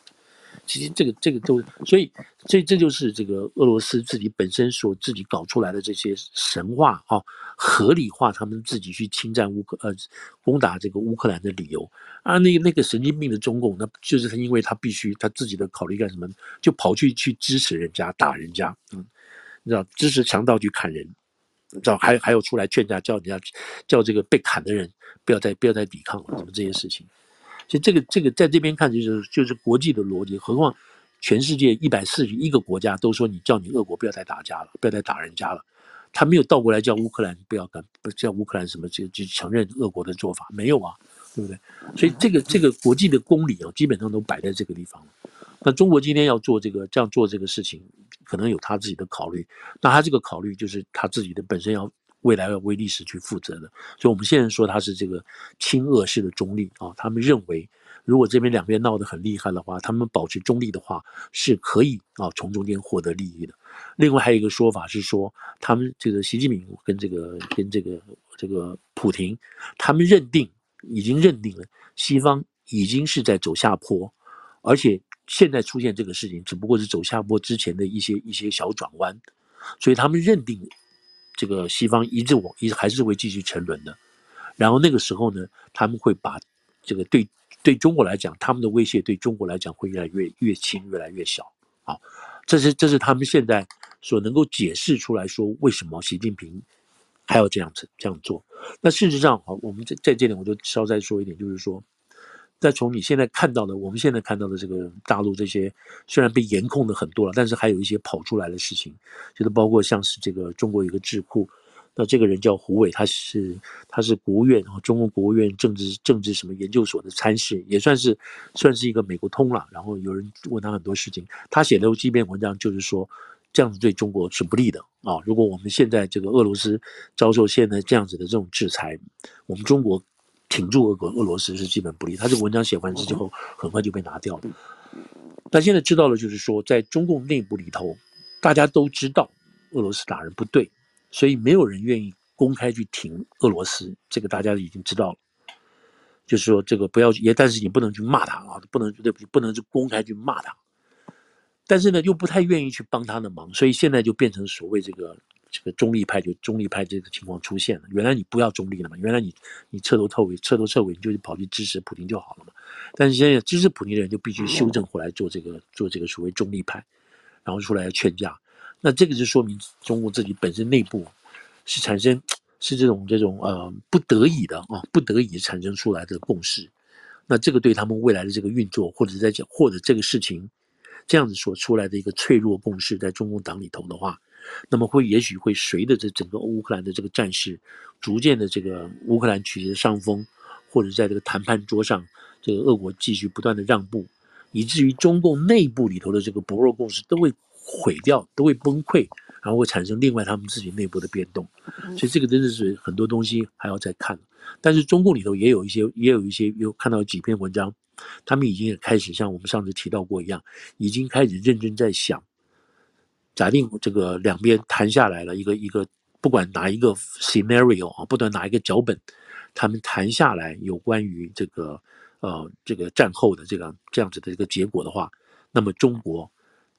其实这个这个都，所以这这就是这个俄罗斯自己本身所自己搞出来的这些神话啊，合理化他们自己去侵占乌克呃攻打这个乌克兰的理由啊，那那个神经病的中共，那就是他因为他必须他自己的考虑干什么，就跑去去支持人家打人家，嗯，你知道支持强盗去砍人，你知道还还有出来劝架，叫人家叫这个被砍的人不要再不要再抵抗了，什么这些事情。所以这个这个在这边看就是就是国际的逻辑，何况全世界一百四十一个国家都说你叫你俄国不要再打架了，不要再打人家了，他没有倒过来叫乌克兰不要干，不叫乌克兰什么就就承认俄国的做法没有啊，对不对？所以这个这个国际的公理啊，基本上都摆在这个地方了。那中国今天要做这个这样做这个事情，可能有他自己的考虑。那他这个考虑就是他自己的本身要未来要为历史去负责的。所以我们现在说他是这个亲俄式的中立啊，他们认为如果这边两边闹得很厉害的话，他们保持中立的话是可以啊从中间获得利益的。另外还有一个说法是说，他们这个习近平跟这个跟这个这个普亭，他们认定已经认定了西方已经是在走下坡，而且。现在出现这个事情，只不过是走下坡之前的一些一些小转弯，所以他们认定这个西方一直往一直还是会继续沉沦的。然后那个时候呢，他们会把这个对对中国来讲，他们的威胁对中国来讲会越来越越轻，越来越小。好，这是这是他们现在所能够解释出来说为什么习近平还要这样子这样做。那事实上，好，我们在在这里我就稍再说一点，就是说。再从你现在看到的，我们现在看到的这个大陆这些，虽然被严控的很多了，但是还有一些跑出来的事情，就是包括像是这个中国有个智库，那这个人叫胡伟，他是他是国务院啊，中国国务院政治政治什么研究所的参事，也算是算是一个美国通了。然后有人问他很多事情，他写的这篇文章就是说，这样子对中国是不利的啊。如果我们现在这个俄罗斯遭受现在这样子的这种制裁，我们中国。挺住俄国，俄罗斯是基本不利。他这个文章写完之后，很快就被拿掉了。但现在知道了，就是说，在中共内部里头，大家都知道俄罗斯打人不对，所以没有人愿意公开去挺俄罗斯。这个大家已经知道了，就是说这个不要也，但是你不能去骂他啊，不能对不起，不能去公开去骂他。但是呢，又不太愿意去帮他的忙，所以现在就变成所谓这个。这个中立派就中立派这个情况出现了。原来你不要中立了嘛？原来你你彻头彻尾彻头彻尾你就跑去支持普京就好了嘛？但是现在支持普京的人就必须修正回来做这个做这个所谓中立派，然后出来劝架。那这个就说明中国自己本身内部是产生是这种这种呃不得已的啊不得已产生出来的共识。那这个对他们未来的这个运作，或者在讲或者这个事情这样子所出来的一个脆弱共识，在中共党里头的话。那么会也许会随着这整个乌克兰的这个战事，逐渐的这个乌克兰取得上风，或者在这个谈判桌上，这个俄国继续不断的让步，以至于中共内部里头的这个薄弱共识都会毁掉，都会崩溃，然后会产生另外他们自己内部的变动。所以这个真的是很多东西还要再看。但是中共里头也有一些，也有一些有看到几篇文章，他们已经也开始像我们上次提到过一样，已经开始认真在想。假定这个两边谈下来了，一个一个不管哪一个 scenario 啊，不管哪一个脚本，他们谈下来有关于这个呃这个战后的这个这样子的一个结果的话，那么中国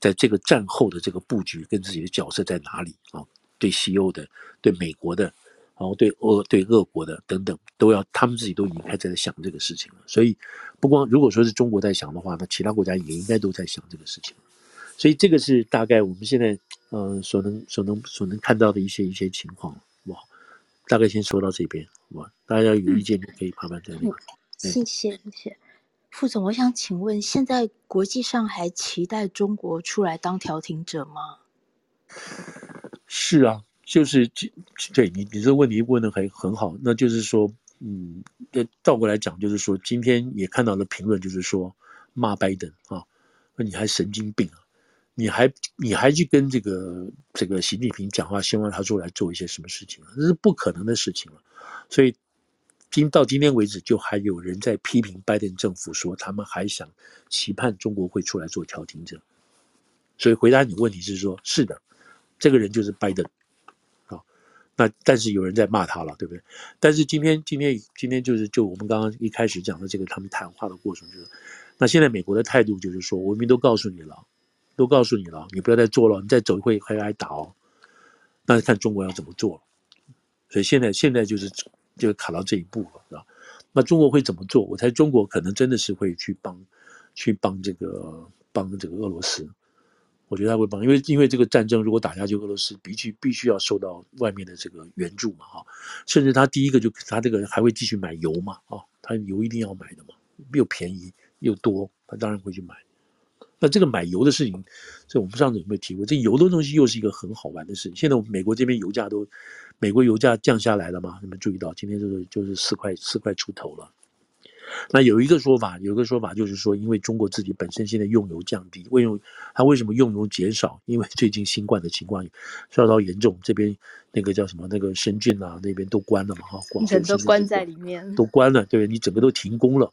在这个战后的这个布局跟自己的角色在哪里啊？对西欧的、对美国的，然后对俄对俄国的等等，都要他们自己都已经开始在想这个事情了。所以不光如果说是中国在想的话，那其他国家也应该都在想这个事情。所以这个是大概我们现在呃所能所能所能看到的一些一些情况，哇，大概先说到这边，哇，大家有意见就可以慢慢再聊。谢谢谢谢，副总，我想请问，现在国际上还期待中国出来当调停者吗？是啊，就是对你你这个问题问的很很好，那就是说，嗯，那倒过来讲，就是说今天也看到了评论，就是说骂拜登啊，那你还神经病啊？你还你还去跟这个这个习近平讲话，希望他出来做一些什么事情啊？这是不可能的事情了。所以今到今天为止，就还有人在批评拜登政府，说他们还想期盼中国会出来做调停者。所以回答你问题是说，是的，这个人就是拜登啊。那但是有人在骂他了，对不对？但是今天今天今天就是就我们刚刚一开始讲的这个他们谈话的过程，就是那现在美国的态度就是说，我们都告诉你了。都告诉你了，你不要再做了，你再走会会挨打哦。那看中国要怎么做。所以现在现在就是就卡到这一步了，是吧？那中国会怎么做？我猜中国可能真的是会去帮去帮这个帮这个俄罗斯。我觉得他会帮，因为因为这个战争如果打下去，俄罗斯必须必须要受到外面的这个援助嘛，哈，甚至他第一个就他这个还会继续买油嘛，啊，他油一定要买的嘛，又便宜又多，他当然会去买。那这个买油的事情，这我们上次有没有提过？这油的东西又是一个很好玩的事情。现在我们美国这边油价都，美国油价降下来了嘛？你们注意到今天就是就是四块四块出头了。那有一个说法，有一个说法就是说，因为中国自己本身现在用油降低，为用它为什么用油减少？因为最近新冠的情况稍稍严重，这边那个叫什么那个深圳啊那边都关了嘛哈，广州都关在里面，都关了，对，你整个都停工了。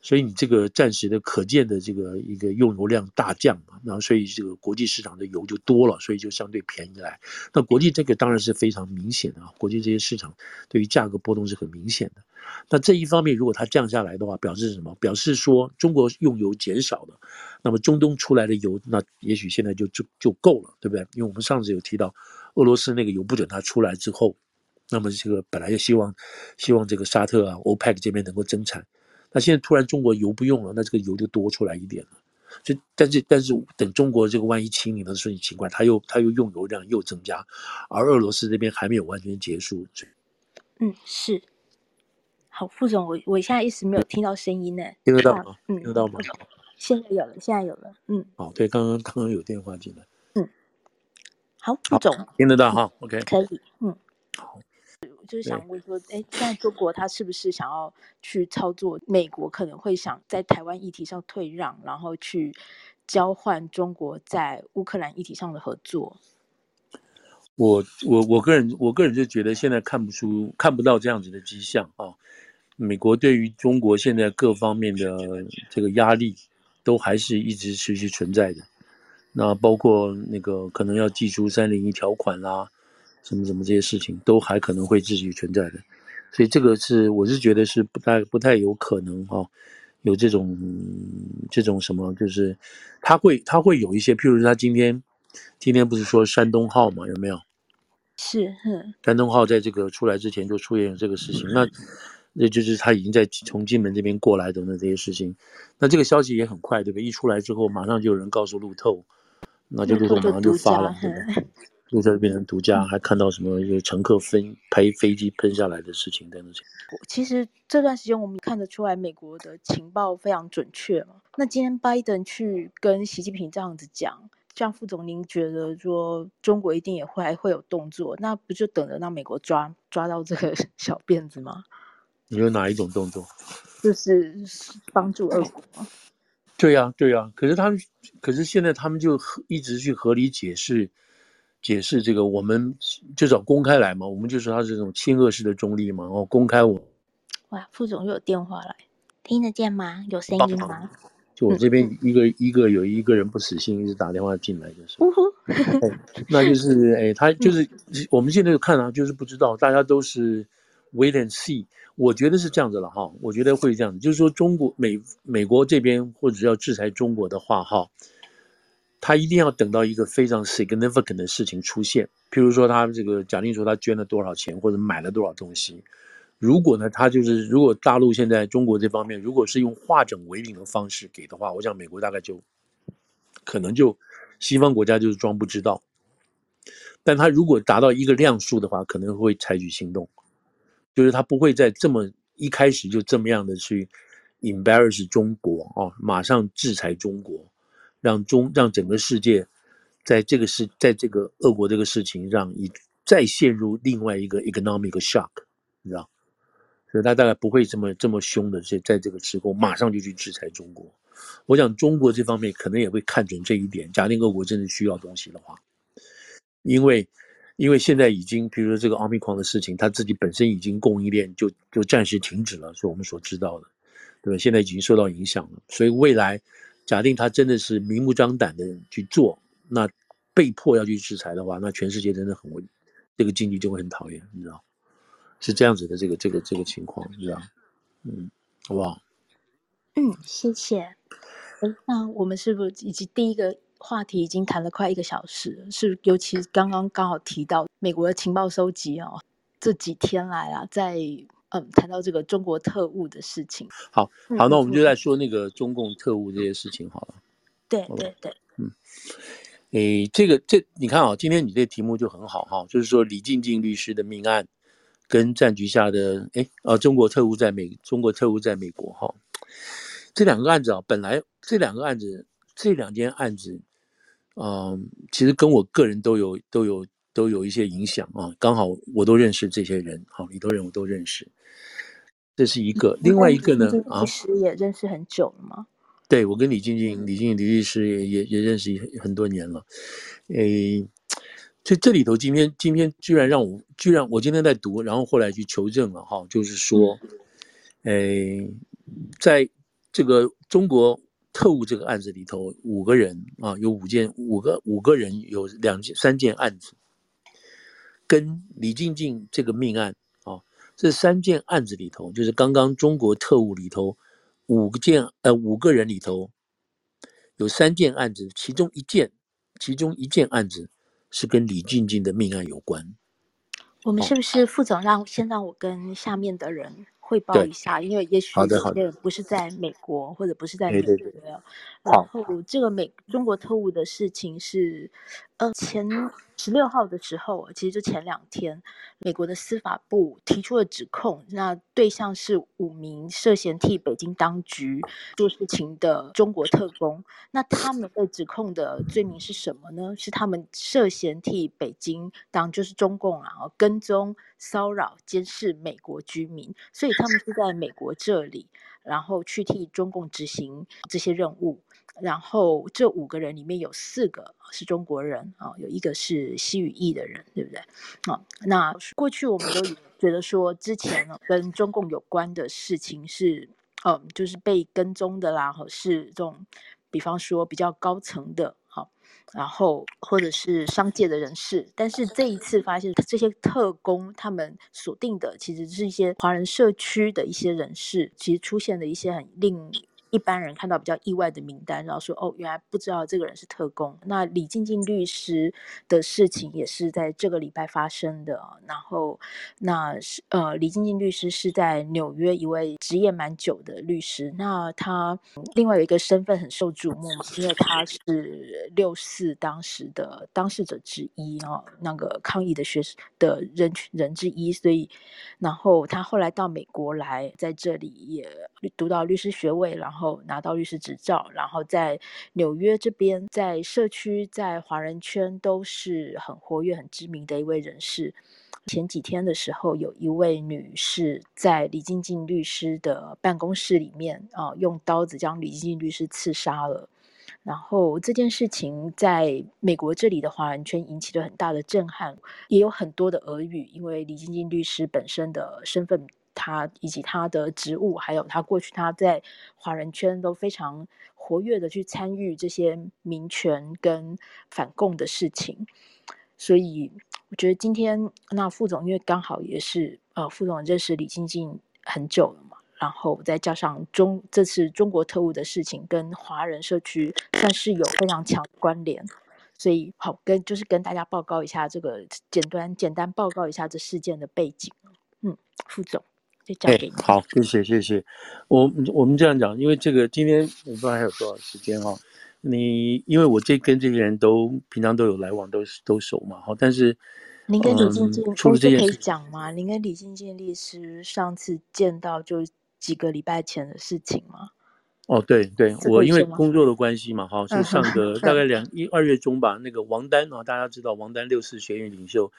所以你这个暂时的可见的这个一个用油量大降嘛，然后所以这个国际市场的油就多了，所以就相对便宜来。那国际这个当然是非常明显的啊，国际这些市场对于价格波动是很明显的。那这一方面如果它降下来的话，表示什么？表示说中国用油减少了，那么中东出来的油，那也许现在就就就够了，对不对？因为我们上次有提到，俄罗斯那个油不准它出来之后，那么这个本来就希望希望这个沙特啊、欧佩克这边能够增产。那现在突然中国油不用了，那这个油就多出来一点了。就但是但是等中国这个万一清零的时候，你情况他又他又用油量又增加，而俄罗斯这边还没有完全结束。嗯，是。好，副总，我我现在一直没有听到声音呢。听得到吗？嗯，听得到吗？现在有了，现在有了。嗯。哦，对，刚刚刚刚有电话进来。嗯。好，副总。听得到哈？OK。可以。嗯。好。就是想问说，哎，现在中国他是不是想要去操作？美国可能会想在台湾议题上退让，然后去交换中国在乌克兰议题上的合作。我我我个人我个人就觉得现在看不出看不到这样子的迹象啊。美国对于中国现在各方面的这个压力，都还是一直持续存在的。那包括那个可能要祭出三零一条款啦。什么什么这些事情都还可能会继续存在的，所以这个是我是觉得是不太不太有可能哈、哦，有这种这种什么，就是他会他会有一些，譬如说他今天今天不是说山东号嘛，有没有？是，嗯。山东号在这个出来之前就出现了这个事情，那那就是他已经在从金门这边过来等等这些事情，那这个消息也很快，对不对？一出来之后，马上就有人告诉路透，那就路透马上就发了，对吧？路透变成独家，还看到什么有乘客飞拍飞机喷下来的事情等等。其实这段时间我们看得出来，美国的情报非常准确嘛。那今天拜登去跟习近平这样子讲，这样副总您觉得说中国一定也会还会有动作？那不就等着让美国抓抓到这个 小辫子吗？你有哪一种动作？就是帮助俄国。对呀，对呀。可是他们，可是现在他们就一直去合理解释。解释这个，我们就找公开来嘛，我们就说他是这种亲俄式的中立嘛，然后公开我。哇，副总又有电话来，听得见吗？有声音吗？就我这边一个、嗯、一个有一个人不死心，一直打电话进来，就是。那就是 哎，他就是、嗯、我们现在就看啊，就是不知道，大家都是 wait and see。我觉得是这样子了哈，我觉得会这样子，就是说中国美美国这边或者要制裁中国的话哈。他一定要等到一个非常 significant 的事情出现，譬如说他这个假定说他捐了多少钱或者买了多少东西，如果呢他就是如果大陆现在中国这方面如果是用化整为零的方式给的话，我想美国大概就可能就西方国家就是装不知道，但他如果达到一个量数的话，可能会采取行动，就是他不会在这么一开始就这么样的去 embarrass 中国啊，马上制裁中国。让中让整个世界，在这个事，在这个俄国这个事情让一再陷入另外一个 economic shock，你知道，所以他大概不会这么这么凶的，在在这个时候马上就去制裁中国。我想中国这方面可能也会看准这一点，假定俄国真的需要东西的话，因为因为现在已经，比如说这个奥密克戎的事情，他自己本身已经供应链就就暂时停止了，是我们所知道的，对吧？现在已经受到影响了，所以未来。假定他真的是明目张胆的去做，那被迫要去制裁的话，那全世界真的很危，这个经济就会很讨厌，你知道，是这样子的这个这个这个情况，你知道，嗯，好不好？嗯，谢谢。那我们是不是已经第一个话题已经谈了快一个小时？是，尤其刚刚刚好提到美国的情报收集哦，这几天来啊，在。嗯，谈到这个中国特务的事情，好好，那我们就。在说那个中共特务这些事情好了。对对对，嗯，诶，这个这你看啊，今天你这题目就很好哈，就是说李静静律师的命案跟战局下的诶啊中国特务在美中国特务在美国哈，这两个案子啊，本来这两个案子这两件案子，嗯，其实跟我个人都有都有都有一些影响啊，刚好我都认识这些人，好，李多人我都认识，这是一个，另外一个呢啊，其实也认识很久了吗？对，我跟李静静、李静静李律师也也也认识很多年了，诶，这这里头今天今天居然让我居然我今天在读，然后后来去求证了哈，就是说，诶，在这个中国特务这个案子里头，五个人啊，有五件五个五个人有两件三件案子，跟李静静这个命案啊，这三件案子里头，就是刚刚中国特务里头。五个件，呃，五个人里头有三件案子，其中一件，其中一件案子是跟李静静的命案有关。我们是不是副总让先让我跟下面的人汇报一下？因为也许有些人不是在美国，或者不是在美国。然后这个美中国特务的事情是，呃，前。十六号的时候，其实就前两天，美国的司法部提出了指控，那对象是五名涉嫌替北京当局做事情的中国特工。那他们被指控的罪名是什么呢？是他们涉嫌替北京当，就是中共啊，跟踪、骚扰、监视美国居民，所以他们是在美国这里，然后去替中共执行这些任务。然后这五个人里面有四个是中国人啊，有一个是西语裔的人，对不对？啊，那过去我们都 觉得说，之前呢跟中共有关的事情是，嗯，就是被跟踪的啦，是这种，比方说比较高层的，好，然后或者是商界的人士。但是这一次发现，这些特工他们锁定的其实是一些华人社区的一些人士，其实出现了一些很令。一般人看到比较意外的名单，然后说：“哦，原来不知道这个人是特工。”那李静静律师的事情也是在这个礼拜发生的。然后，那是呃，李静静律师是在纽约一位执业蛮久的律师。那他另外有一个身份很受瞩目，因为他是六四当时的当事者之一啊，那个抗议的学的人群人之一。所以，然后他后来到美国来，在这里也读到律师学位，然后。后拿到律师执照，然后在纽约这边，在社区、在华人圈都是很活跃、很知名的一位人士。前几天的时候，有一位女士在李静静律师的办公室里面啊，用刀子将李静静律师刺杀了。然后这件事情在美国这里的华人圈引起了很大的震撼，也有很多的耳语，因为李静静律师本身的身份。他以及他的职务，还有他过去他在华人圈都非常活跃的去参与这些民权跟反共的事情，所以我觉得今天那副总因为刚好也是呃副总认识李静静很久了嘛，然后再加上中这次中国特务的事情跟华人社区算是有非常强的关联，所以好跟就是跟大家报告一下这个简单简单报告一下这事件的背景，嗯，副总。哎，好，谢谢谢谢。我我们这样讲，因为这个今天我不知道还有多少时间哈、哦。你因为我这跟这些人都平常都有来往，都都熟嘛。好，但是您跟李静静，出、嗯、了这可以讲吗？您跟李静静律师上次见到就几个礼拜前的事情吗？哦，对对，我因为工作的关系嘛，哈，是上个大概两一二月中吧。那个王丹啊，大家知道王丹六四学院领袖。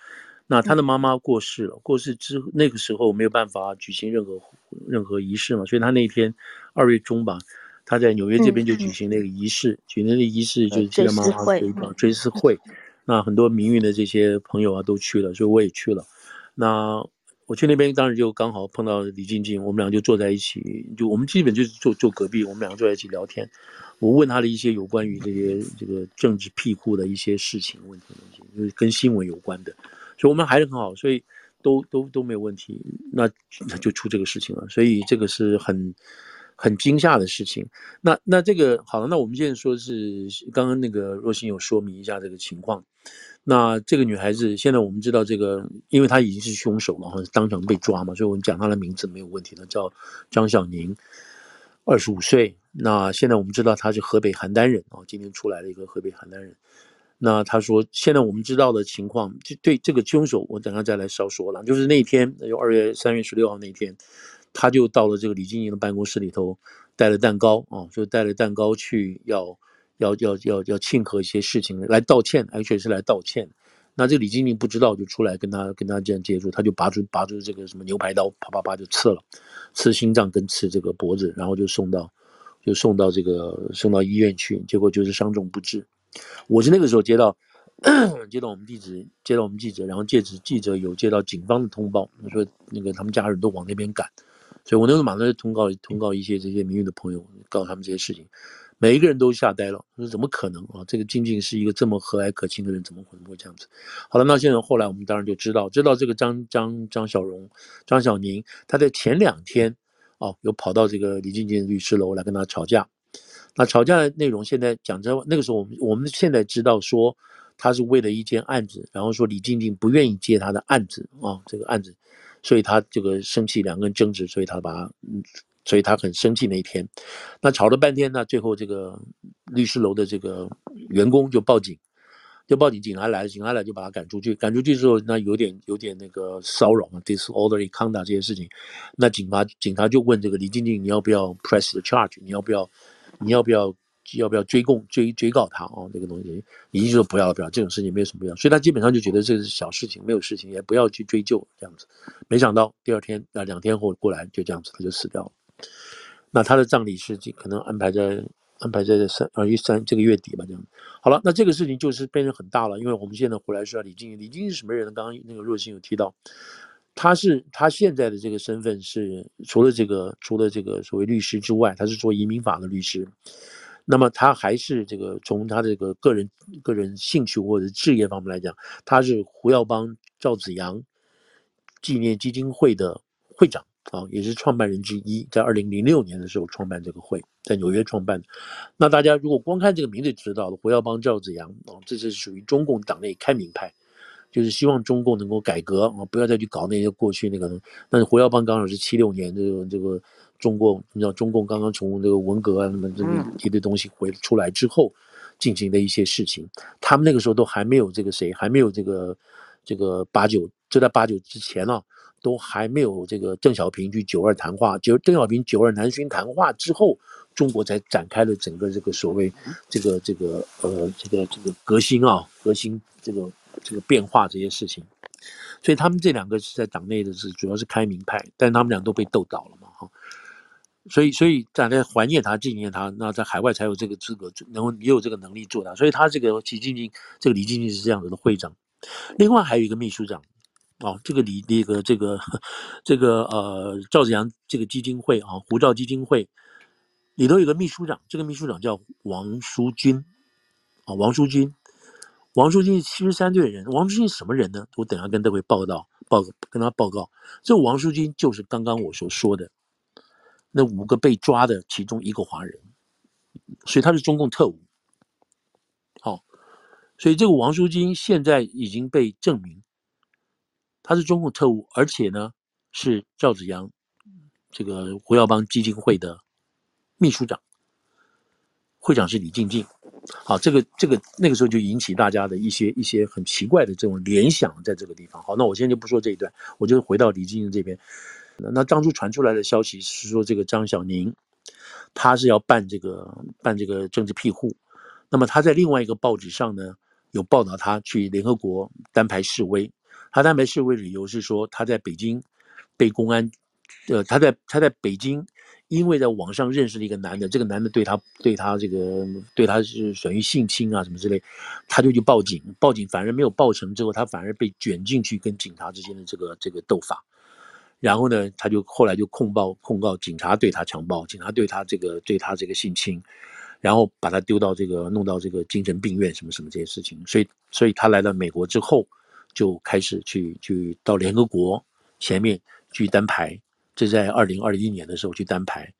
那他的妈妈过世了，过世之那个时候没有办法举行任何任何仪式嘛，所以他那天二月中吧，他在纽约这边就举行那个仪式，嗯、举行那个仪式就是记得妈妈一个追思会，那很多民运的这些朋友啊都去了，所以我也去了。那我去那边当时就刚好碰到李静静，我们俩就坐在一起，就我们基本就是坐坐隔壁，我们两个坐在一起聊天。我问他的一些有关于这些这个政治庇护的一些事情问题，就是跟新闻有关的。所以我们还是很好，所以都都都没有问题，那那就出这个事情了，所以这个是很很惊吓的事情。那那这个好了，那我们现在说是刚刚那个若星有说明一下这个情况。那这个女孩子现在我们知道这个，因为她已经是凶手了，当场被抓嘛，所以我们讲她的名字没有问题了，叫张晓宁，二十五岁。那现在我们知道她是河北邯郸人啊，今天出来了一个河北邯郸人。那他说，现在我们知道的情况，就对这个凶手，我等下再来稍说了。就是那天，就二月三月十六号那天，他就到了这个李金宁的办公室里头，带了蛋糕啊，就带了蛋糕去要要要要要庆贺一些事情，来道歉，而且是来道歉。那这个李金宁不知道，就出来跟他跟他这样接触，他就拔出拔出这个什么牛排刀，啪啪啪就刺了，刺心脏跟刺这个脖子，然后就送到就送到这个送到医院去，结果就是伤重不治。我是那个时候接到 接到我们地址，接到我们记者，然后借此记者有接到警方的通报，说那个他们家人都往那边赶，所以我那时候马上就通告通告一些这些民运的朋友，告诉他们这些事情。每一个人都吓呆了，说怎么可能啊？这个静静是一个这么和蔼可亲的人，怎么可能会这样子？好了，那现在后来我们当然就知道，知道这个张张张小荣、张小宁，他在前两天哦，有跑到这个李静静律师楼来跟他吵架。那吵架的内容现在讲真，那个时候我们我们现在知道说，他是为了一件案子，然后说李静静不愿意接他的案子啊，这个案子，所以他这个生气，两个人争执，所以他把。所以他很生气那一天，那吵了半天呢，最后这个律师楼的这个员工就报警，就报警，警察来了，警察来就把他赶出去。赶出去之后，那有点有点那个骚扰啊，disorderly conduct 这些事情。那警察警察就问这个李静静，你要不要 press the charge？你要不要你要不要要不要追供追追告他哦？这个东西，李静说不要不要，这种事情没有什么必要。所以他基本上就觉得这是小事情，没有事情，也不要去追究这样子。没想到第二天啊，两天后过来就这样子，他就死掉了。那他的葬礼是可能安排在安排在三二一三这个月底吧，这样。好了，那这个事情就是变成很大了，因为我们现在回来说李静，李静是什么人呢？刚刚那个若星有提到，他是他现在的这个身份是除了这个除了这个所谓律师之外，他是做移民法的律师。那么他还是这个从他这个个人个人兴趣或者职业方面来讲，他是胡耀邦赵子阳纪念基金会的会长。啊，也是创办人之一，在二零零六年的时候创办这个会，在纽约创办。那大家如果光看这个名字就知道了，胡耀邦、赵子阳啊，这是属于中共党内开明派，就是希望中共能够改革啊，不要再去搞那些过去那个。但是胡耀邦刚好是七六年这个这个中共，你知道中共刚刚从这个文革啊什么这么一堆东西回出来之后进行的一些事情，他们那个时候都还没有这个谁，还没有这个这个八九，就在八九之前啊。都还没有这个邓小平去九二谈话，就邓小平九二南巡谈话之后，中国才展开了整个这个所谓这个这个呃这个这个革新啊革新这个这个变化这些事情，所以他们这两个是在党内的是主要是开明派，但他们俩都被斗倒了嘛哈，所以所以大家怀念他纪念他，那在海外才有这个资格，能够也有这个能力做他，所以他这个习静静这个李静静是这样子的会长，另外还有一个秘书长。哦，这个李那个这个这个呃赵子阳这个基金会啊，胡赵基金会里头有个秘书长，这个秘书长叫王书军啊，王书军，王书军是七十三岁的人，王书军是什么人呢？我等下跟各位报道报跟他报告，这王书军就是刚刚我所说的那五个被抓的其中一个华人，所以他是中共特务。好、哦，所以这个王书军现在已经被证明。他是中共特务，而且呢是赵子阳这个胡耀邦基金会的秘书长，会长是李静静。好，这个这个那个时候就引起大家的一些一些很奇怪的这种联想，在这个地方。好，那我现在就不说这一段，我就回到李静静这边。那当初传出来的消息是说，这个张小宁他是要办这个办这个政治庇护，那么他在另外一个报纸上呢有报道他去联合国单排示威。他单排示威理由是说，他在北京被公安，呃，他在他在北京，因为在网上认识了一个男的，这个男的对他对他这个对他是属于性侵啊什么之类，他就去报警，报警反而没有报成，之后他反而被卷进去跟警察之间的这个这个斗法，然后呢，他就后来就控报控告警察对他强暴，警察对他这个对他这个性侵，然后把他丢到这个弄到这个精神病院什么什么这些事情，所以所以他来到美国之后。就开始去去到联合国前面去单排，这在二零二一年的时候去单排，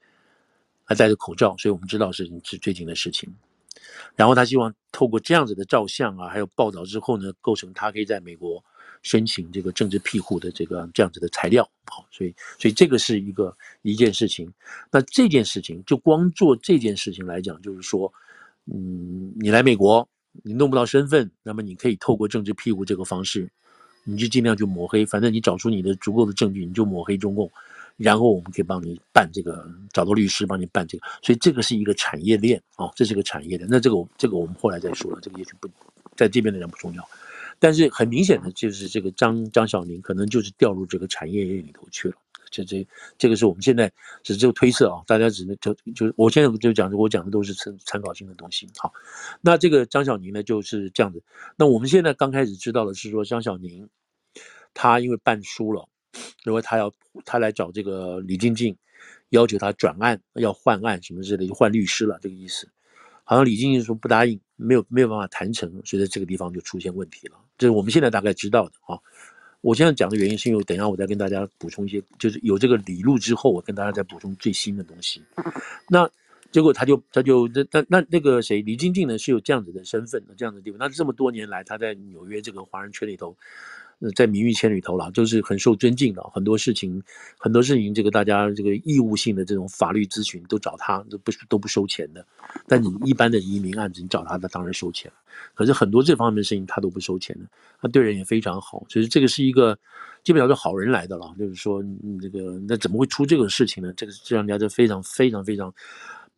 还戴着口罩，所以我们知道是是最近的事情。然后他希望透过这样子的照相啊，还有报道之后呢，构成他可以在美国申请这个政治庇护的这个这样子的材料。好，所以所以这个是一个一件事情。那这件事情就光做这件事情来讲，就是说，嗯，你来美国你弄不到身份，那么你可以透过政治庇护这个方式，你就尽量去抹黑，反正你找出你的足够的证据，你就抹黑中共，然后我们可以帮你办这个，找到律师帮你办这个，所以这个是一个产业链啊、这是个产业链。那这个这个我们后来再说了，这个也许不在这边的人不重要，但是很明显的就是这个张张晓宁可能就是掉入这个产业链里头去了。这这这个是我们现在只是个推测啊，大家只能就就我现在就讲，我讲的都是参参考性的东西。好，那这个张晓宁呢就是这样子。那我们现在刚开始知道的是说，张晓宁他因为办输了，认为他要他来找这个李进进，要求他转案，要换案什么之类的，就换律师了，这个意思。好像李进进说不答应，没有没有办法谈成，所以在这个地方就出现问题了。这是我们现在大概知道的啊。我现在讲的原因是因为，等一下我再跟大家补充一些，就是有这个理路之后，我跟大家再补充最新的东西。那结果他就他就那那那那个谁，李进进呢是有这样子的身份的，这样的地方。那这么多年来，他在纽约这个华人圈里头。在名誉圈里头了，就是很受尊敬的。很多事情，很多事情，这个大家这个义务性的这种法律咨询都找他，都不都不收钱的。但你一般的移民案子，你找他，他当然收钱。可是很多这方面的事情，他都不收钱的。他对人也非常好，所以这个是一个基本上是好人来的了。就是说，你这个那怎么会出这个事情呢？这个这让人家就非常非常非常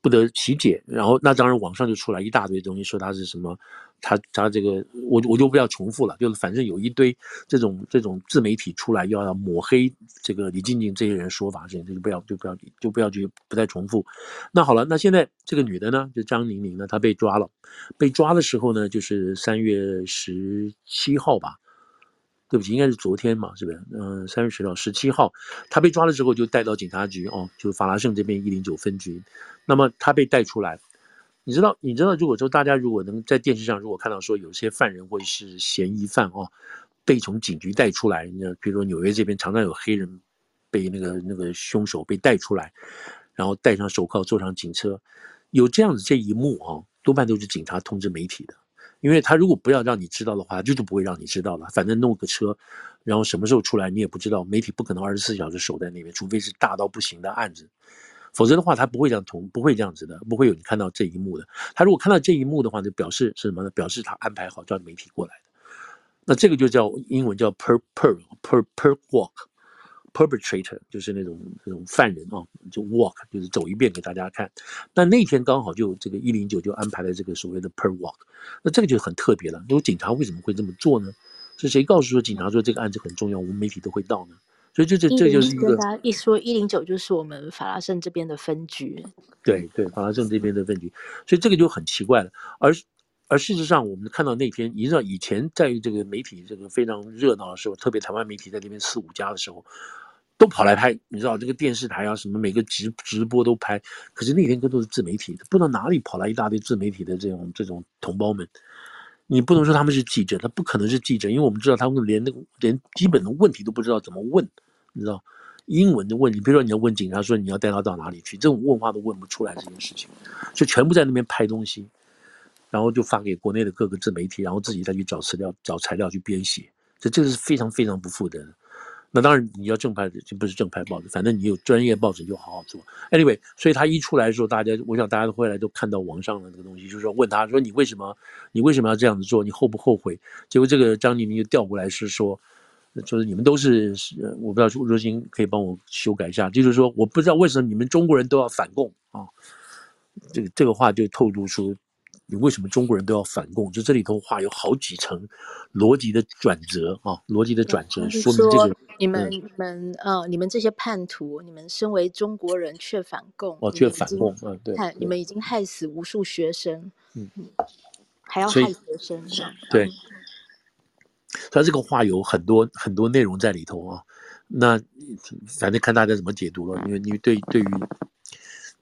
不得其解。然后那当然网上就出来一大堆东西，说他是什么。他他这个我我就不要重复了，就是反正有一堆这种这种自媒体出来要要抹黑这个李静静这些人说法，这些就不要就不要就不要去不再重复。那好了，那现在这个女的呢，就张宁宁呢，她被抓了，被抓的时候呢，就是三月十七号吧，对不起，应该是昨天嘛，是不是？嗯，三月十号十七号，她被抓了之后就带到警察局哦，就是法拉盛这边一零九分局，那么他被带出来。你知道，你知道，如果说大家如果能在电视上如果看到说有些犯人或者是嫌疑犯哦，被从警局带出来，你比如说纽约这边常常有黑人被那个那个凶手被带出来，然后戴上手铐坐上警车，有这样子这一幕啊，多半都是警察通知媒体的，因为他如果不要让你知道的话，就是不会让你知道了。反正弄个车，然后什么时候出来你也不知道，媒体不可能二十四小时守在那边，除非是大到不行的案子。否则的话，他不会这样同，不会这样子的，不会有你看到这一幕的。他如果看到这一幕的话，就表示是什么呢？表示他安排好叫媒体过来的。那这个就叫英文叫 per per per per walk，perpetrator 就是那种那种犯人啊、哦，就 walk 就是走一遍给大家看。那那天刚好就这个一零九就安排了这个所谓的 per walk，那这个就很特别了。因为警察为什么会这么做呢？是谁告诉说警察说这个案子很重要，我们媒体都会到呢？所以这这这就是一个一说一零九就是我们法拉盛这边的分局，对对，法拉盛这边的分局，所以这个就很奇怪了。而而事实上，我们看到那天，你知道以前在这个媒体这个非常热闹的时候，特别台湾媒体在那边四五家的时候，都跑来拍，你知道这个电视台啊什么每个直直播都拍。可是那天更多是自媒体，不知道哪里跑来一大堆自媒体的这种这种同胞们。你不能说他们是记者，他不可能是记者，因为我们知道他们连那个连基本的问题都不知道怎么问，你知道，英文的问你，比如说你要问警察说你要带他到哪里去，这种问话都问不出来这件事情，就全部在那边拍东西，然后就发给国内的各个自媒体，然后自己再去找资料、找材料去编写，这这个是非常非常不负责任。那当然，你要正派的就不是正派报纸，反正你有专业报纸就好好做。Anyway，所以他一出来的时候，大家我想大家都会来都看到网上的那个东西，就是说问他说你为什么你为什么要这样子做？你后不后悔？结果这个张宁明就调过来是说，就是你们都是我不知道若星可以帮我修改一下，就是说我不知道为什么你们中国人都要反共啊？这个这个话就透露出。你为什么中国人都要反共？就这里头话有好几层逻辑的转折啊，逻辑的转折，说明这个你们、嗯、你们呃，你们这些叛徒，你们身为中国人却反共，哦，却反共，嗯，对，你们已经害死无数学生，嗯，还要害学生，对，他这个话有很多很多内容在里头啊，那反正看大家怎么解读了，因为因为对对于。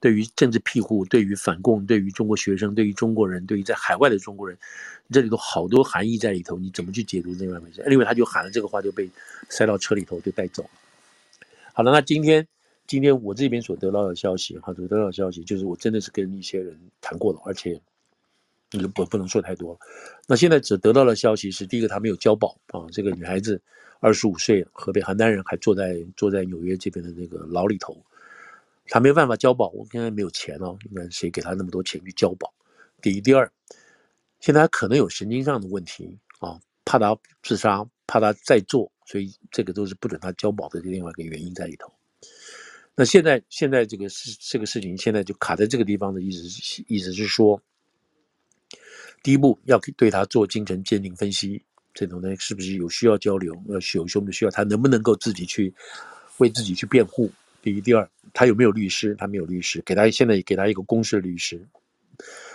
对于政治庇护，对于反共，对于中国学生，对于中国人，对于在海外的中国人，这里头好多含义在里头，你怎么去解读那外回事？另外，他就喊了这个话，就被塞到车里头就带走了。好了，那今天今天我这边所得到的消息，哈，所得到的消息就是我真的是跟一些人谈过了，而且你就我不能说太多了。那现在只得到的消息是，第一个他没有交保啊，这个女孩子二十五岁，河北邯郸人，还坐在坐在纽约这边的那个牢里头。他没有办法交保，我现在没有钱哦。你看谁给他那么多钱去交保？第一、第二，现在他可能有神经上的问题啊，怕他自杀，怕他再做，所以这个都是不准他交保的另外一个原因在里头。那现在现在这个事这个事情现在就卡在这个地方的意思，意思是说，第一步要对他做精神鉴定分析，这种呢是不是有需要交流，要有什么需要，他能不能够自己去为自己去辩护？第一，第二，他有没有律师？他没有律师，给他现在给他一个公设律师。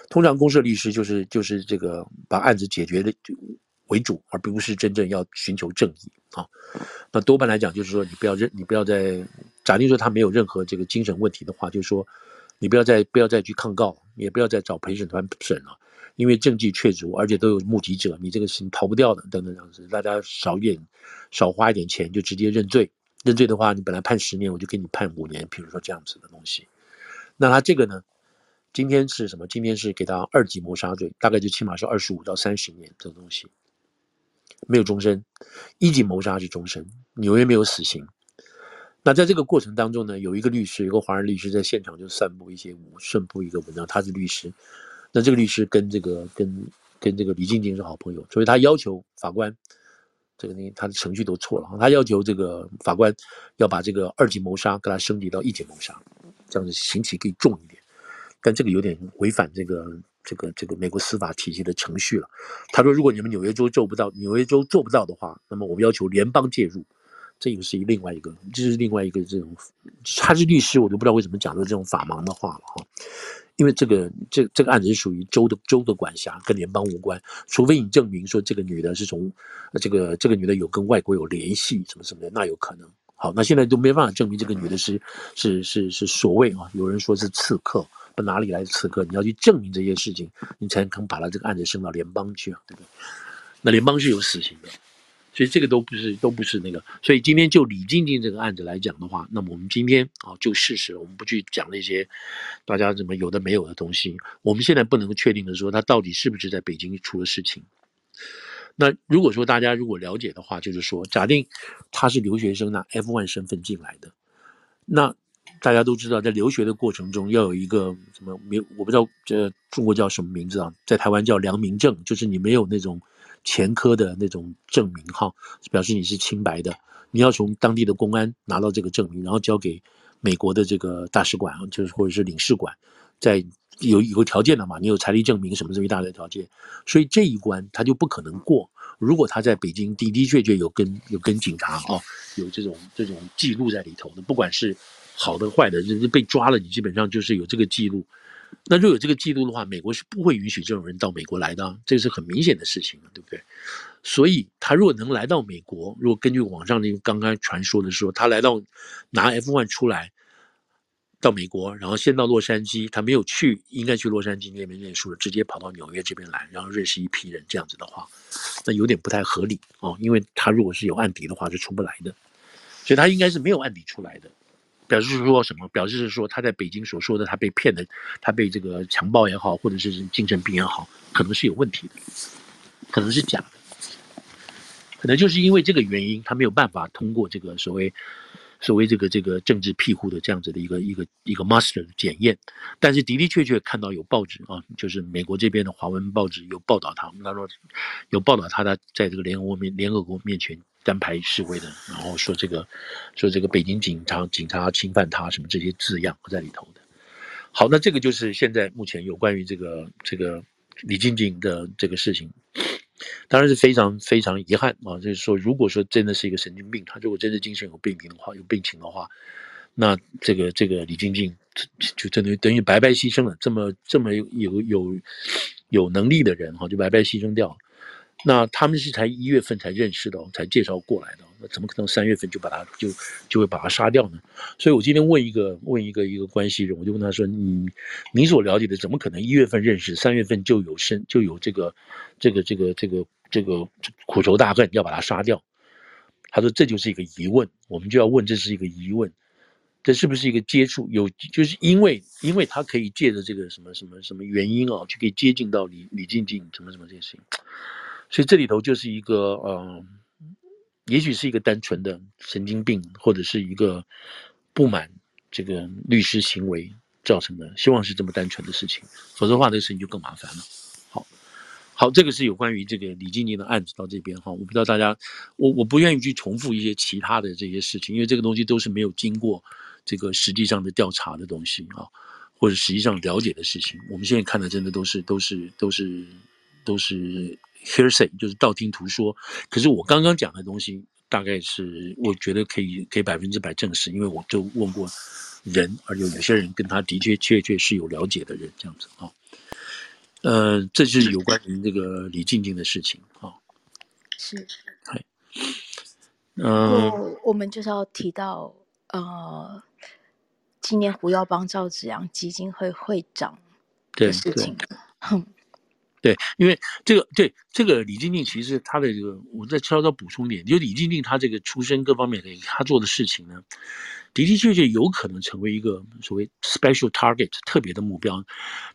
通常公设律师就是就是这个把案子解决的为主，而不是真正要寻求正义啊。那多半来讲就是说，你不要认，你不要再假定说他没有任何这个精神问题的话，就是说你不要再不要再去抗告，也不要再找陪审团审了，因为证据确凿，而且都有目击者，你这个事情逃不掉的，等等这样子，大家少一点，少花一点钱就直接认罪。认罪的话，你本来判十年，我就给你判五年，比如说这样子的东西。那他这个呢？今天是什么？今天是给他二级谋杀罪，大概就起码是二十五到三十年这东西，没有终身。一级谋杀是终身，纽约没有死刑。那在这个过程当中呢，有一个律师，有个华人律师在现场就散布一些顺布一个文章，他是律师。那这个律师跟这个跟跟这个李静静是好朋友，所以他要求法官。这个呢，他的程序都错了。他要求这个法官要把这个二级谋杀给他升级到一级谋杀，这样子刑期可以重一点。但这个有点违反这个这个这个美国司法体系的程序了。他说，如果你们纽约州做不到，纽约州做不到的话，那么我们要求联邦介入。这个是另外一个，这是另外一个这种，他是律师，我都不知道为什么讲的这种法盲的话了哈。因为这个这这个案子是属于州的州的管辖，跟联邦无关。除非你证明说这个女的是从这个这个女的有跟外国有联系什么什么的，那有可能。好，那现在都没办法证明这个女的是是是是所谓啊，有人说是刺客，那哪里来的刺客？你要去证明这些事情，你才能把他这个案子升到联邦去啊，对不对？那联邦是有死刑的。所以这个都不是，都不是那个。所以今天就李静静这个案子来讲的话，那么我们今天啊，就事实，我们不去讲那些大家怎么有的没有的东西。我们现在不能确定的说，他到底是不是在北京出了事情。那如果说大家如果了解的话，就是说，假定他是留学生拿 F1 身份进来的，那大家都知道，在留学的过程中要有一个什么名，我不知道这中国叫什么名字啊，在台湾叫良民证，就是你没有那种。前科的那种证明哈，表示你是清白的。你要从当地的公安拿到这个证明，然后交给美国的这个大使馆，就是或者是领事馆，在有有个条件的嘛，你有财力证明什么这么一大堆条件，所以这一关他就不可能过。如果他在北京的的确确有跟有跟警察啊，有这种这种记录在里头的，不管是好的坏的，就是被抓了，你基本上就是有这个记录。那若有这个记录的话，美国是不会允许这种人到美国来的，这个是很明显的事情，对不对？所以他如果能来到美国，如果根据网上那个刚刚传说的说，他来到拿 F1 出来到美国，然后先到洛杉矶，他没有去应该去洛杉矶那边念书了，直接跑到纽约这边来，然后认识一批人，这样子的话，那有点不太合理哦，因为他如果是有案底的话，是出不来的，所以他应该是没有案底出来的。表示是说什么？表示是说他在北京所说的他被骗的，他被这个强暴也好，或者是精神病也好，可能是有问题的，可能是假的，可能就是因为这个原因，他没有办法通过这个所谓所谓这个这个政治庇护的这样子的一个一个一个 master 的检验。但是的的确确看到有报纸啊，就是美国这边的华文报纸有报道他，他说有报道他他在这个联合国面联合国面前。单排示威的，然后说这个，说这个北京警察警察侵犯他什么这些字样在里头的。好，那这个就是现在目前有关于这个这个李静静的这个事情，当然是非常非常遗憾啊。就是说，如果说真的是一个神经病，他如果真的精神有病病的话，有病情的话，那这个这个李静静就真的等于白白牺牲了。这么这么有有有能力的人哈，就白白牺牲掉了。那他们是才一月份才认识的，才介绍过来的，那怎么可能三月份就把他就就会把他杀掉呢？所以我今天问一个问一个一个关系人，我就问他说：“你你所了解的，怎么可能一月份认识，三月份就有生就有这个这个这个这个这个苦仇大恨要把他杀掉？”他说：“这就是一个疑问，我们就要问，这是一个疑问，这是不是一个接触？有就是因为因为他可以借着这个什么什么什么原因啊，就可以接近到李李静静什么什么这些事情。”所以这里头就是一个呃，也许是一个单纯的神经病，或者是一个不满这个律师行为造成的。希望是这么单纯的事情，否则的话，这个事情就更麻烦了。好，好，这个是有关于这个李静静的案子到这边哈，我不知道大家，我我不愿意去重复一些其他的这些事情，因为这个东西都是没有经过这个实际上的调查的东西啊，或者实际上了解的事情。我们现在看的真的都是都是都是都是 hearsay，就是道听途说。可是我刚刚讲的东西，大概是我觉得可以可以百分之百证实，因为我就问过人，而有有些人跟他的确确确是有了解的人，这样子啊。呃，这就是有关于这个李静静的事情啊。是，嗨，嗯，我们就是要提到呃，今年胡耀邦赵紫阳基金会会长的事情。哼，对，因为这个对这个李静静，其实他的这个，我再稍稍补充点，就李静静他这个出身各方面的，他做的事情呢。的的确确有可能成为一个所谓 special target 特别的目标。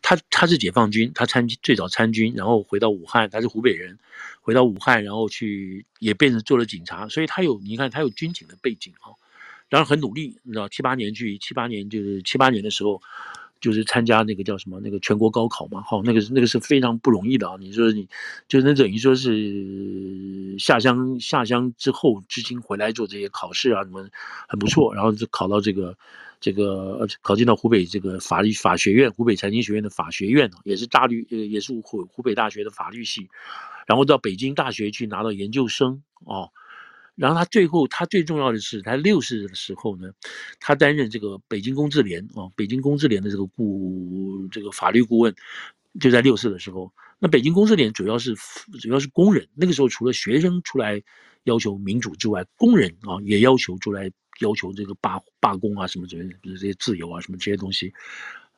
他他是解放军，他参军最早参军，然后回到武汉，他是湖北人，回到武汉，然后去也变成做了警察，所以他有你看他有军警的背景哈，然后很努力，你知道七八年去七八年就是七八年的时候。就是参加那个叫什么那个全国高考嘛，好，那个那个是非常不容易的啊。你说你，就那等于说是下乡下乡之后，至今回来做这些考试啊，什么很不错。然后就考到这个这个考进到湖北这个法律法学院，湖北财经学院的法学院，也是大律呃也是湖湖北大学的法律系，然后到北京大学去拿到研究生哦。然后他最后，他最重要的是，他六四的时候呢，他担任这个北京公自联啊，北京公自联的这个顾这个法律顾问，就在六四的时候。那北京公自联主要是主要是工人，那个时候除了学生出来要求民主之外，工人啊也要求出来要求这个罢罢工啊什么之类的，这些自由啊什么这些东西。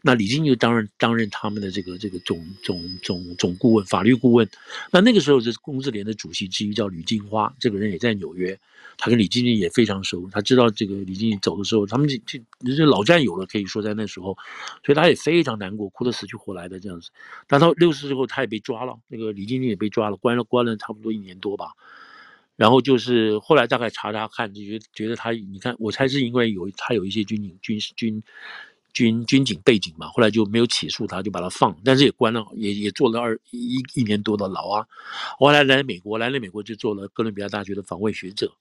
那李金就担任担任他们的这个这个总总总总顾问，法律顾问。那那个时候，这公自联的主席之一叫吕金花，这个人也在纽约，他跟李金金也非常熟。他知道这个李金金走的时候，他们这这这老战友了，可以说在那时候，所以他也非常难过，哭得死去活来的这样子。但他六十之后，他也被抓了，那个李金金也被抓了，关了关了差不多一年多吧。然后就是后来大概查查看，就觉得觉得他，你看，我猜是因为有他有一些军警军军。军军警背景嘛，后来就没有起诉他，就把他放，但是也关了，也也坐了二一一年多的牢啊。后来来美国，来了美国就做了哥伦比亚大学的访问学者，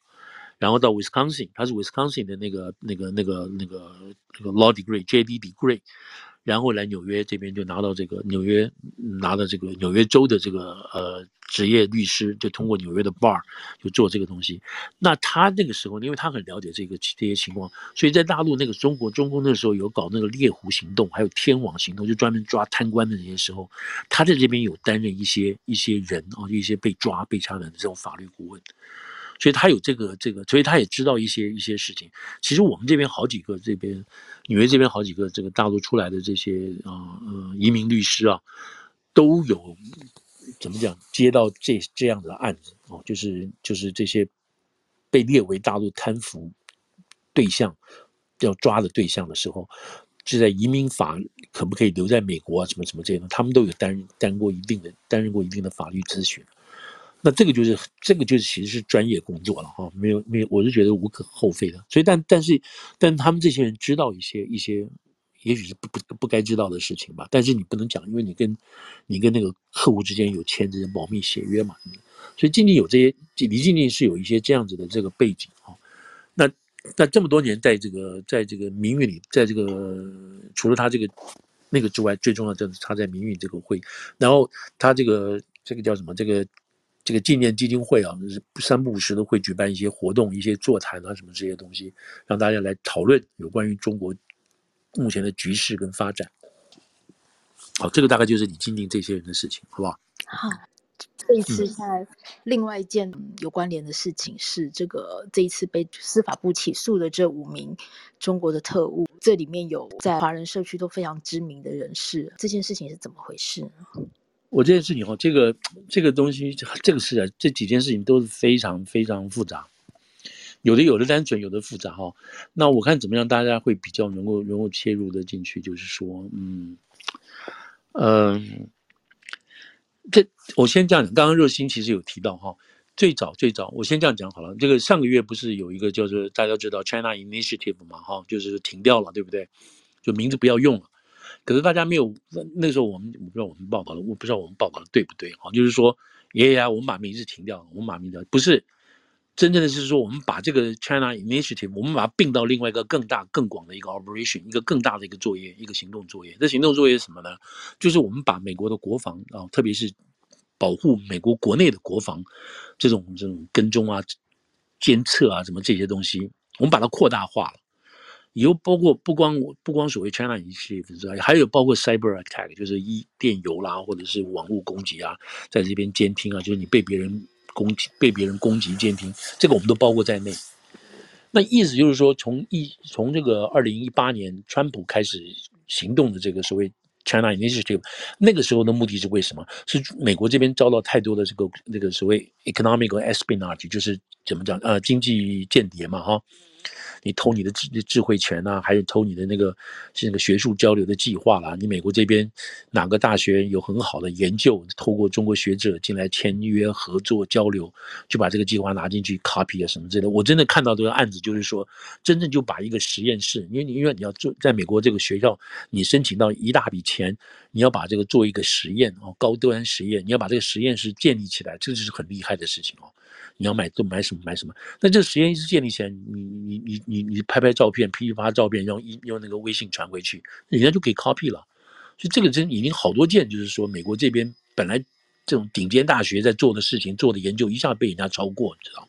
然后到 Wisconsin，他是 Wisconsin 的那个那个那个那个那个 law degree JD degree。然后来纽约这边就拿到这个纽约拿到这个纽约州的这个呃职业律师，就通过纽约的 bar 就做这个东西。那他那个时候，因为他很了解这个这些情况，所以在大陆那个中国中共那时候有搞那个猎狐行动，还有天网行动，就专门抓贪官的那些时候，他在这边有担任一些一些人啊，一些被抓被掐的这种法律顾问。所以他有这个这个，所以他也知道一些一些事情。其实我们这边好几个这边纽约这边好几个这个大陆出来的这些啊呃移民律师啊，都有怎么讲接到这这样的案子哦，就是就是这些被列为大陆贪腐对象要抓的对象的时候，就在移民法可不可以留在美国啊什么什么这些，他们都有担任担过一定的担任过一定的法律咨询。那这个就是这个就是其实是专业工作了哈，没有没有，我是觉得无可厚非的。所以但但是但他们这些人知道一些一些，也许是不不不该知道的事情吧。但是你不能讲，因为你跟你跟那个客户之间有签这些保密协约嘛。所以静静有这些，李静静是有一些这样子的这个背景哈。那那这么多年在这个在这个民运里，在这个除了他这个那个之外，最重要就是他在民运这个会，然后他这个这个叫什么这个。这个纪念基金会啊，是三不五时的会举办一些活动、一些座谈啊，什么这些东西，让大家来讨论有关于中国目前的局势跟发展。好，这个大概就是李静静这些人的事情，好不好？好，这一次在另外一件有关联的事情是，这个这一次被司法部起诉的这五名中国的特务，这里面有在华人社区都非常知名的人士，这件事情是怎么回事呢？我这件事情哈，这个这个东西，这个事啊，这几件事情都是非常非常复杂，有的有的单纯，有的复杂哈。那我看怎么样，大家会比较能够能够切入的进去，就是说，嗯，嗯，这我先这样讲，刚刚热心其实有提到哈，最早最早，我先这样讲好了。这个上个月不是有一个叫做大家知道 China Initiative 嘛哈，就是停掉了，对不对？就名字不要用了。可是大家没有那那时候我们我不知道我们报告的，我不知道我们报告的对不对啊？就是说，爷爷啊，我们把名字停掉了，我们把名字不是真正的是说，我们把这个 China Initiative，我们把它并到另外一个更大更广的一个 operation，一个更大的一个作业，一个行动作业。这行动作业是什么呢？就是我们把美国的国防啊，特别是保护美国国内的国防这种这种跟踪啊、监测啊什么这些东西，我们把它扩大化了。以后包括不光不光所谓 China Initiative，还有包括 Cyber Attack，就是一电邮啦，或者是网络攻击啊，在这边监听啊，就是你被别人攻击、被别人攻击监听，这个我们都包括在内。那意思就是说，从一从这个二零一八年川普开始行动的这个所谓 China Initiative，那个时候的目的是为什么？是美国这边遭到太多的这个这个所谓 economic espionage，就是怎么讲呃经济间谍嘛哈。你偷你的智智慧权、啊，还有偷你的那个是那个学术交流的计划啦。你美国这边哪个大学有很好的研究，透过中国学者进来签约合作交流，就把这个计划拿进去 copy 啊什么之类的。我真的看到这个案子，就是说真正就把一个实验室，因为你因为你要做在美国这个学校，你申请到一大笔钱，你要把这个做一个实验哦，高端实验，你要把这个实验室建立起来，这就是很厉害的事情哦。你要买都买什么买什么？那这个实验室建立起来，你你你你你拍拍照片，批发照片，用用那个微信传回去，人家就可以 copy 了。所以这个真已经好多件，就是说美国这边本来这种顶尖大学在做的事情、做的研究，一下被人家超过，你知道？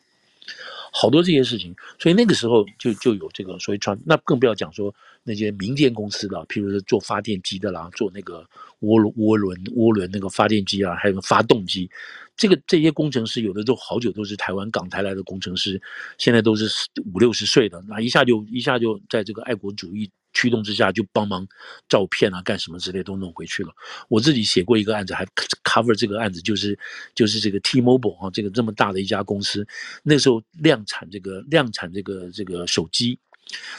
好多这些事情，所以那个时候就就有这个所以传，那更不要讲说那些民间公司的，譬如说做发电机的啦，做那个涡轮涡轮涡轮那个发电机啊，还有发动机，这个这些工程师有的都好久都是台湾港台来的工程师，现在都是五六十岁的，那一下就一下就在这个爱国主义。驱动之下就帮忙照片啊，干什么之类都弄回去了。我自己写过一个案子，还 cover 这个案子，就是就是这个 T-Mobile 啊，这个这么大的一家公司，那时候量产这个量产这个这个手机，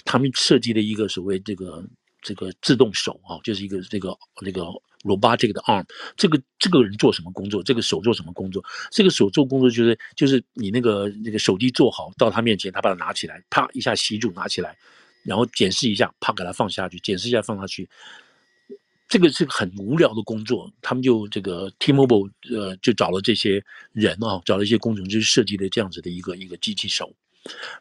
他们设计了一个所谓这个这个自动手啊，就是一个这个那个 robotic 的 arm，这个这个人做什么工作？这个手做什么工作？这个手做工作就是就是你那个那个手机做好到他面前，他把它拿起来，啪一下吸住拿起来。然后检视一下，啪，给它放下去，检视一下放下去，这个是个很无聊的工作。他们就这个 T-Mobile 呃，就找了这些人啊，找了一些工程师设计的这样子的一个一个机器手，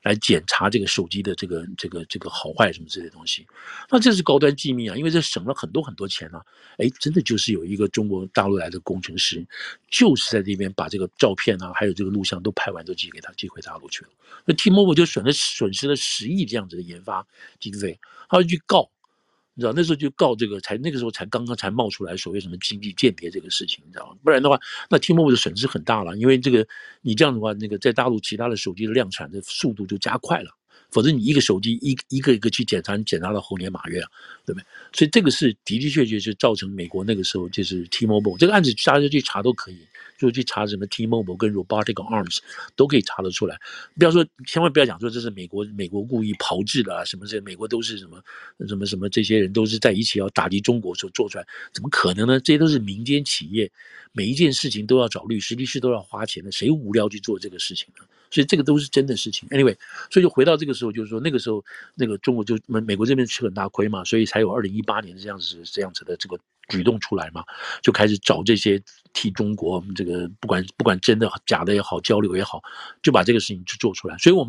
来检查这个手机的这个这个这个好坏什么这些东西。那这是高端机密啊，因为这省了很多很多钱呢。哎，真的就是有一个中国大陆来的工程师，就是在这边把这个照片啊，还有这个录像都拍完，都寄给他，寄回大陆去了。那 T-Mobile 就损了损失了十亿这样子的研发经费，他要去告，你知道那时候就告这个，才那个时候才刚刚才冒出来所谓什么经济间谍这个事情，你知道吗？不然的话，那 t m o b 的损失很大了，因为这个你这样的话，那个在大陆其他的手机的量产的速度就加快了，否则你一个手机一一个一个去检查，你检查到猴年马月啊，对不对？所以这个是的的确确是造成美国那个时候就是 T-Mobile 这个案子，大家去查都可以。就去查什么 T-Mobile 跟 Robotic Arms 都可以查得出来。不要说，千万不要讲说这是美国美国故意炮制的啊，什么这美国都是什么什么什么这些人都是在一起要打击中国所做出来，怎么可能呢？这些都是民间企业，每一件事情都要找律师，律师都要花钱的，谁无聊去做这个事情呢？所以这个都是真的事情。Anyway，所以就回到这个时候，就是说那个时候那个中国就美美国这边吃很大亏嘛，所以才有二零一八年这样子这样子的这个。举动出来嘛，就开始找这些替中国这个不管不管真的假的也好，交流也好，就把这个事情去做出来。所以，我们。